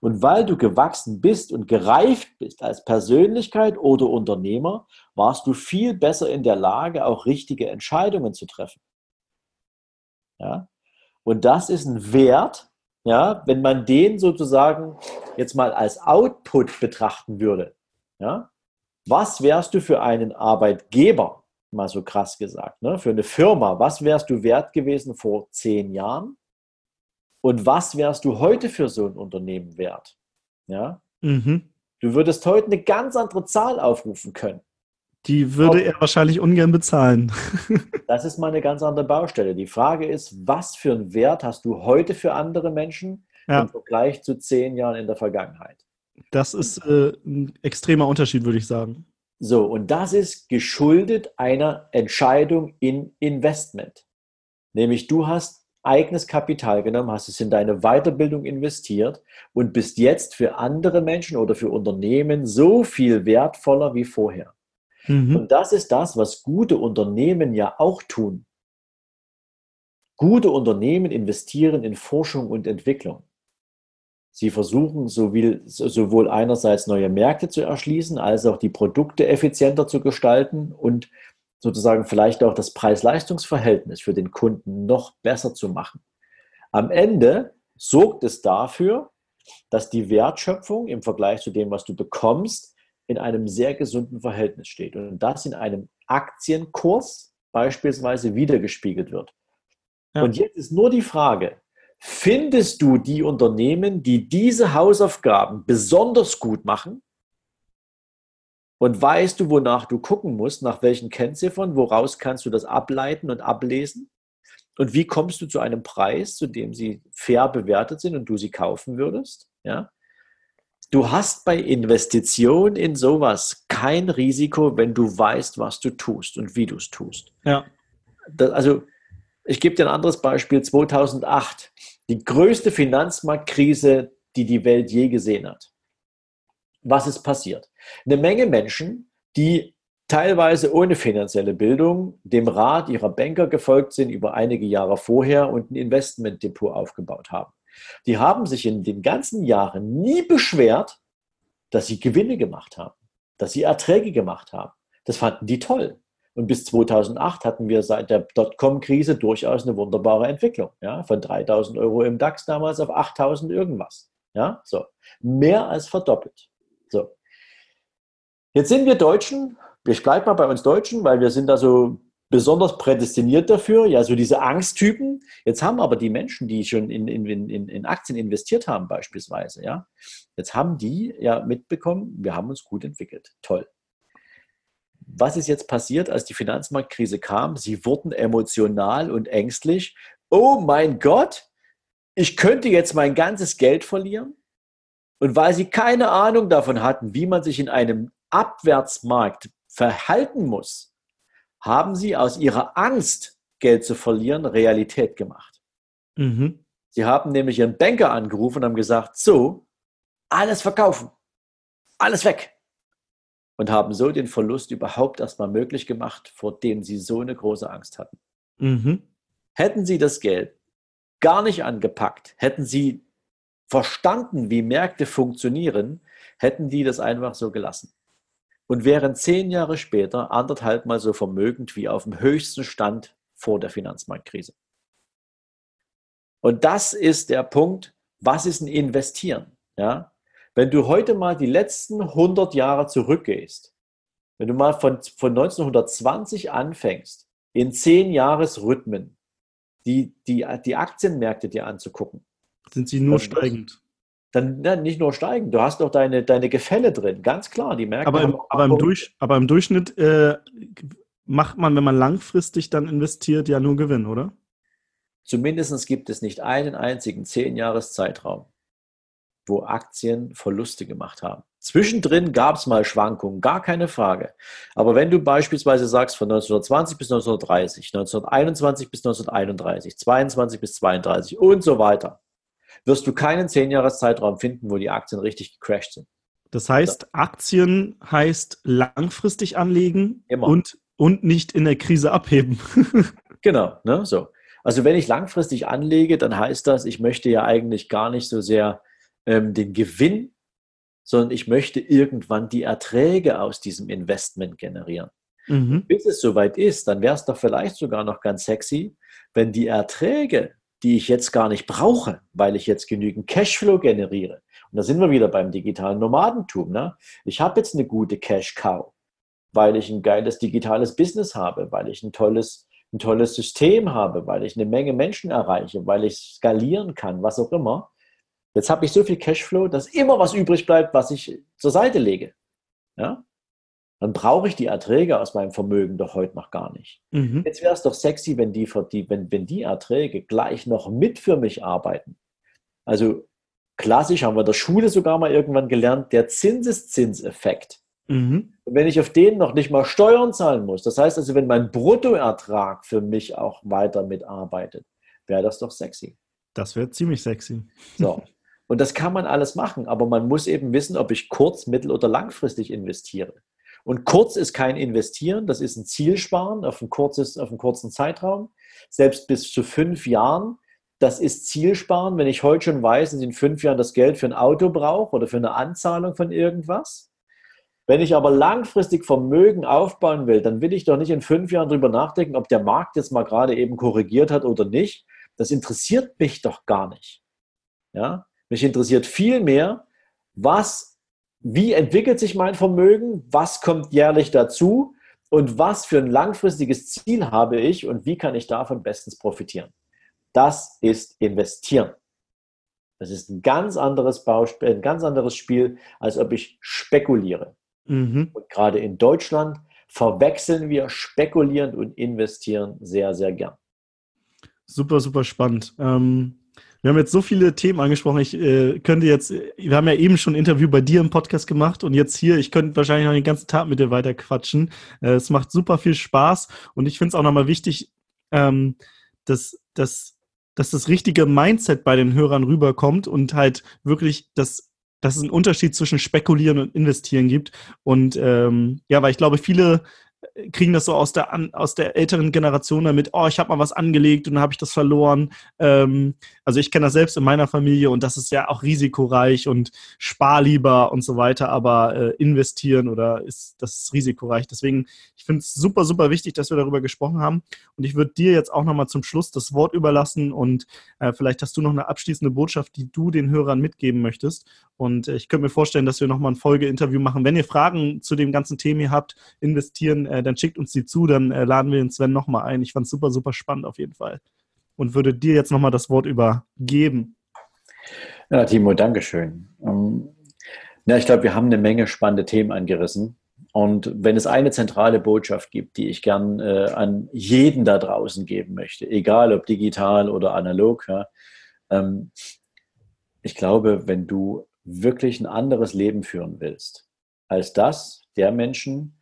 Und weil du gewachsen bist und gereift bist als Persönlichkeit oder Unternehmer, warst du viel besser in der Lage, auch richtige Entscheidungen zu treffen. Ja? Und das ist ein Wert, ja, wenn man den sozusagen jetzt mal als Output betrachten würde. Ja? Was wärst du für einen Arbeitgeber, mal so krass gesagt, ne? für eine Firma, was wärst du wert gewesen vor zehn Jahren und was wärst du heute für so ein Unternehmen wert? Ja? Mhm. Du würdest heute eine ganz andere Zahl aufrufen können. Die würde er wahrscheinlich ungern bezahlen. [laughs] das ist mal eine ganz andere Baustelle. Die Frage ist, was für einen Wert hast du heute für andere Menschen ja. im Vergleich zu zehn Jahren in der Vergangenheit? Das ist äh, ein extremer Unterschied, würde ich sagen. So, und das ist geschuldet einer Entscheidung in Investment. Nämlich du hast eigenes Kapital genommen, hast es in deine Weiterbildung investiert und bist jetzt für andere Menschen oder für Unternehmen so viel wertvoller wie vorher. Mhm. Und das ist das, was gute Unternehmen ja auch tun. Gute Unternehmen investieren in Forschung und Entwicklung. Sie versuchen sowohl einerseits neue Märkte zu erschließen, als auch die Produkte effizienter zu gestalten und sozusagen vielleicht auch das Preis-Leistungs-Verhältnis für den Kunden noch besser zu machen. Am Ende sorgt es dafür, dass die Wertschöpfung im Vergleich zu dem, was du bekommst, in einem sehr gesunden Verhältnis steht und das in einem Aktienkurs beispielsweise wiedergespiegelt wird. Ja. Und jetzt ist nur die Frage, findest du die Unternehmen, die diese Hausaufgaben besonders gut machen? Und weißt du, wonach du gucken musst, nach welchen Kennziffern, woraus kannst du das ableiten und ablesen? Und wie kommst du zu einem Preis, zu dem sie fair bewertet sind und du sie kaufen würdest? Ja? Du hast bei Investition in sowas kein Risiko, wenn du weißt, was du tust und wie du es tust. Ja. Das, also, ich gebe dir ein anderes Beispiel. 2008, die größte Finanzmarktkrise, die die Welt je gesehen hat. Was ist passiert? Eine Menge Menschen, die teilweise ohne finanzielle Bildung dem Rat ihrer Banker gefolgt sind über einige Jahre vorher und ein Investmentdepot aufgebaut haben. Die haben sich in den ganzen Jahren nie beschwert, dass sie Gewinne gemacht haben, dass sie Erträge gemacht haben. Das fanden die toll. Und bis 2008 hatten wir seit der Dotcom-Krise durchaus eine wunderbare Entwicklung. Ja? Von 3000 Euro im DAX damals auf 8000 irgendwas. Ja? So. Mehr als verdoppelt. So. Jetzt sind wir Deutschen ich bleibe mal bei uns Deutschen, weil wir sind da so besonders prädestiniert dafür, ja, so diese Angsttypen. Jetzt haben aber die Menschen, die schon in, in, in, in Aktien investiert haben, beispielsweise, ja, jetzt haben die ja mitbekommen, wir haben uns gut entwickelt. Toll. Was ist jetzt passiert, als die Finanzmarktkrise kam? Sie wurden emotional und ängstlich. Oh mein Gott, ich könnte jetzt mein ganzes Geld verlieren. Und weil sie keine Ahnung davon hatten, wie man sich in einem Abwärtsmarkt verhalten muss, haben sie aus ihrer Angst, Geld zu verlieren, Realität gemacht. Mhm. Sie haben nämlich ihren Banker angerufen und haben gesagt, so, alles verkaufen, alles weg. Und haben so den Verlust überhaupt erstmal möglich gemacht, vor dem sie so eine große Angst hatten. Mhm. Hätten sie das Geld gar nicht angepackt, hätten sie verstanden, wie Märkte funktionieren, hätten die das einfach so gelassen und wären zehn Jahre später anderthalb Mal so vermögend wie auf dem höchsten Stand vor der Finanzmarktkrise. Und das ist der Punkt, was ist ein Investieren? Ja? Wenn du heute mal die letzten 100 Jahre zurückgehst, wenn du mal von, von 1920 anfängst, in zehn Jahresrhythmen die, die, die Aktienmärkte dir anzugucken. Sind sie nur steigend? dann ja, nicht nur steigen, du hast doch deine, deine Gefälle drin, ganz klar. Die Märkte aber, im, aber, im, Durch, aber im Durchschnitt äh, macht man, wenn man langfristig dann investiert, ja nur Gewinn, oder? Zumindest gibt es nicht einen einzigen 10-Jahres-Zeitraum, wo Aktien Verluste gemacht haben. Zwischendrin gab es mal Schwankungen, gar keine Frage. Aber wenn du beispielsweise sagst von 1920 bis 1930, 1921 bis 1931, 22 bis 32 und so weiter, wirst du keinen 10-Jahres-Zeitraum finden, wo die Aktien richtig gecrashed sind. Das heißt, Aktien heißt langfristig anlegen und, und nicht in der Krise abheben. [laughs] genau, ne, so. Also wenn ich langfristig anlege, dann heißt das, ich möchte ja eigentlich gar nicht so sehr ähm, den Gewinn, sondern ich möchte irgendwann die Erträge aus diesem Investment generieren. Mhm. Bis es soweit ist, dann wäre es doch vielleicht sogar noch ganz sexy, wenn die Erträge die ich jetzt gar nicht brauche, weil ich jetzt genügend Cashflow generiere. Und da sind wir wieder beim digitalen Nomadentum. Ne? Ich habe jetzt eine gute Cash-Cow, weil ich ein geiles digitales Business habe, weil ich ein tolles, ein tolles System habe, weil ich eine Menge Menschen erreiche, weil ich skalieren kann, was auch immer. Jetzt habe ich so viel Cashflow, dass immer was übrig bleibt, was ich zur Seite lege. Ja? Dann brauche ich die Erträge aus meinem Vermögen doch heute noch gar nicht. Mhm. Jetzt wäre es doch sexy, wenn die, wenn, wenn die Erträge gleich noch mit für mich arbeiten. Also klassisch haben wir in der Schule sogar mal irgendwann gelernt, der Zinseszinseffekt. Mhm. Und wenn ich auf den noch nicht mal Steuern zahlen muss, das heißt also, wenn mein Bruttoertrag für mich auch weiter mitarbeitet, wäre das doch sexy. Das wäre ziemlich sexy. So. Und das kann man alles machen, aber man muss eben wissen, ob ich kurz-, mittel- oder langfristig investiere. Und kurz ist kein Investieren, das ist ein Zielsparen auf, ein kurzes, auf einen kurzen Zeitraum. Selbst bis zu fünf Jahren das ist Zielsparen, wenn ich heute schon weiß, dass ich in fünf Jahren das Geld für ein Auto brauche oder für eine Anzahlung von irgendwas. Wenn ich aber langfristig Vermögen aufbauen will, dann will ich doch nicht in fünf Jahren darüber nachdenken, ob der Markt jetzt mal gerade eben korrigiert hat oder nicht. Das interessiert mich doch gar nicht. Ja? Mich interessiert viel mehr, was, wie entwickelt sich mein Vermögen, was kommt jährlich dazu und was für ein langfristiges Ziel habe ich und wie kann ich davon bestens profitieren. Das ist investieren. Das ist ein ganz anderes Bauspiel, ein ganz anderes Spiel, als ob ich spekuliere. Mhm. Und gerade in Deutschland verwechseln wir spekulierend und investieren sehr, sehr gern. Super, super spannend. Ähm, wir haben jetzt so viele Themen angesprochen. Ich äh, könnte jetzt, wir haben ja eben schon ein Interview bei dir im Podcast gemacht und jetzt hier, ich könnte wahrscheinlich noch den ganzen Tag mit dir weiter quatschen. Äh, es macht super viel Spaß und ich finde es auch nochmal wichtig, ähm, dass, dass, dass das richtige Mindset bei den Hörern rüberkommt und halt wirklich das dass es einen Unterschied zwischen spekulieren und investieren gibt. Und ähm, ja, weil ich glaube, viele kriegen das so aus der, aus der älteren Generation damit, oh, ich habe mal was angelegt und dann habe ich das verloren. Ähm, also ich kenne das selbst in meiner Familie und das ist ja auch risikoreich und spar lieber und so weiter, aber äh, investieren oder ist das ist risikoreich. Deswegen, ich finde es super, super wichtig, dass wir darüber gesprochen haben. Und ich würde dir jetzt auch nochmal zum Schluss das Wort überlassen und äh, vielleicht hast du noch eine abschließende Botschaft, die du den Hörern mitgeben möchtest. Und äh, ich könnte mir vorstellen, dass wir nochmal ein Folgeinterview machen. Wenn ihr Fragen zu dem ganzen Thema habt, investieren, äh, dann schickt uns die zu, dann äh, laden wir den Sven nochmal ein. Ich fand es super, super spannend auf jeden Fall. Und würde dir jetzt nochmal das Wort übergeben. Ja, Timo, Dankeschön. Ähm, ja, ich glaube, wir haben eine Menge spannende Themen angerissen. Und wenn es eine zentrale Botschaft gibt, die ich gern äh, an jeden da draußen geben möchte, egal ob digital oder analog, ja, ähm, ich glaube, wenn du wirklich ein anderes Leben führen willst, als das der Menschen,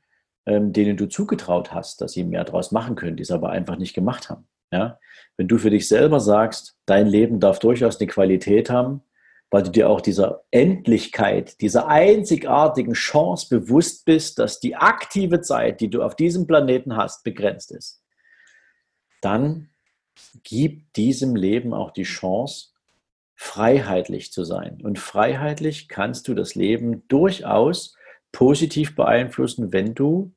denen du zugetraut hast, dass sie mehr daraus machen können, die es aber einfach nicht gemacht haben. Ja? Wenn du für dich selber sagst, dein Leben darf durchaus eine Qualität haben, weil du dir auch dieser Endlichkeit, dieser einzigartigen Chance bewusst bist, dass die aktive Zeit, die du auf diesem Planeten hast, begrenzt ist, dann gib diesem Leben auch die Chance, freiheitlich zu sein. Und freiheitlich kannst du das Leben durchaus positiv beeinflussen, wenn du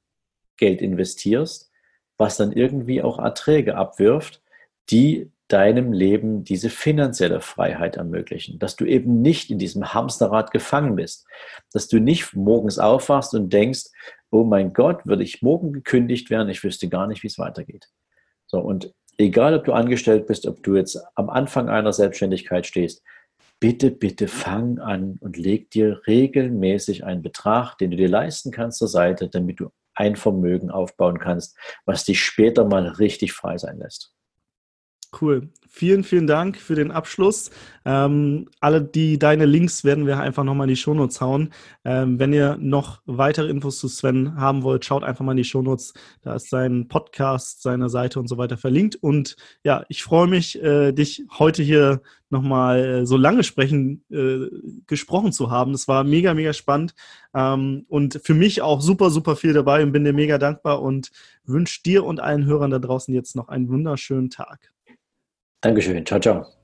Geld investierst, was dann irgendwie auch Erträge abwirft, die deinem Leben diese finanzielle Freiheit ermöglichen, dass du eben nicht in diesem Hamsterrad gefangen bist, dass du nicht morgens aufwachst und denkst, oh mein Gott, würde ich morgen gekündigt werden, ich wüsste gar nicht, wie es weitergeht. So, und egal, ob du angestellt bist, ob du jetzt am Anfang einer Selbstständigkeit stehst, bitte, bitte fang an und leg dir regelmäßig einen Betrag, den du dir leisten kannst, zur Seite, damit du ein Vermögen aufbauen kannst, was dich später mal richtig frei sein lässt. Cool. Vielen, vielen Dank für den Abschluss. Ähm, alle die deine Links werden wir einfach nochmal in die Shownotes hauen. Ähm, wenn ihr noch weitere Infos zu Sven haben wollt, schaut einfach mal in die Shownotes. Da ist sein Podcast, seine Seite und so weiter verlinkt. Und ja, ich freue mich, äh, dich heute hier nochmal äh, so lange sprechen, äh, gesprochen zu haben. Das war mega, mega spannend. Ähm, und für mich auch super, super viel dabei und bin dir mega dankbar und wünsche dir und allen Hörern da draußen jetzt noch einen wunderschönen Tag. Dankeschön. Ciao, ciao.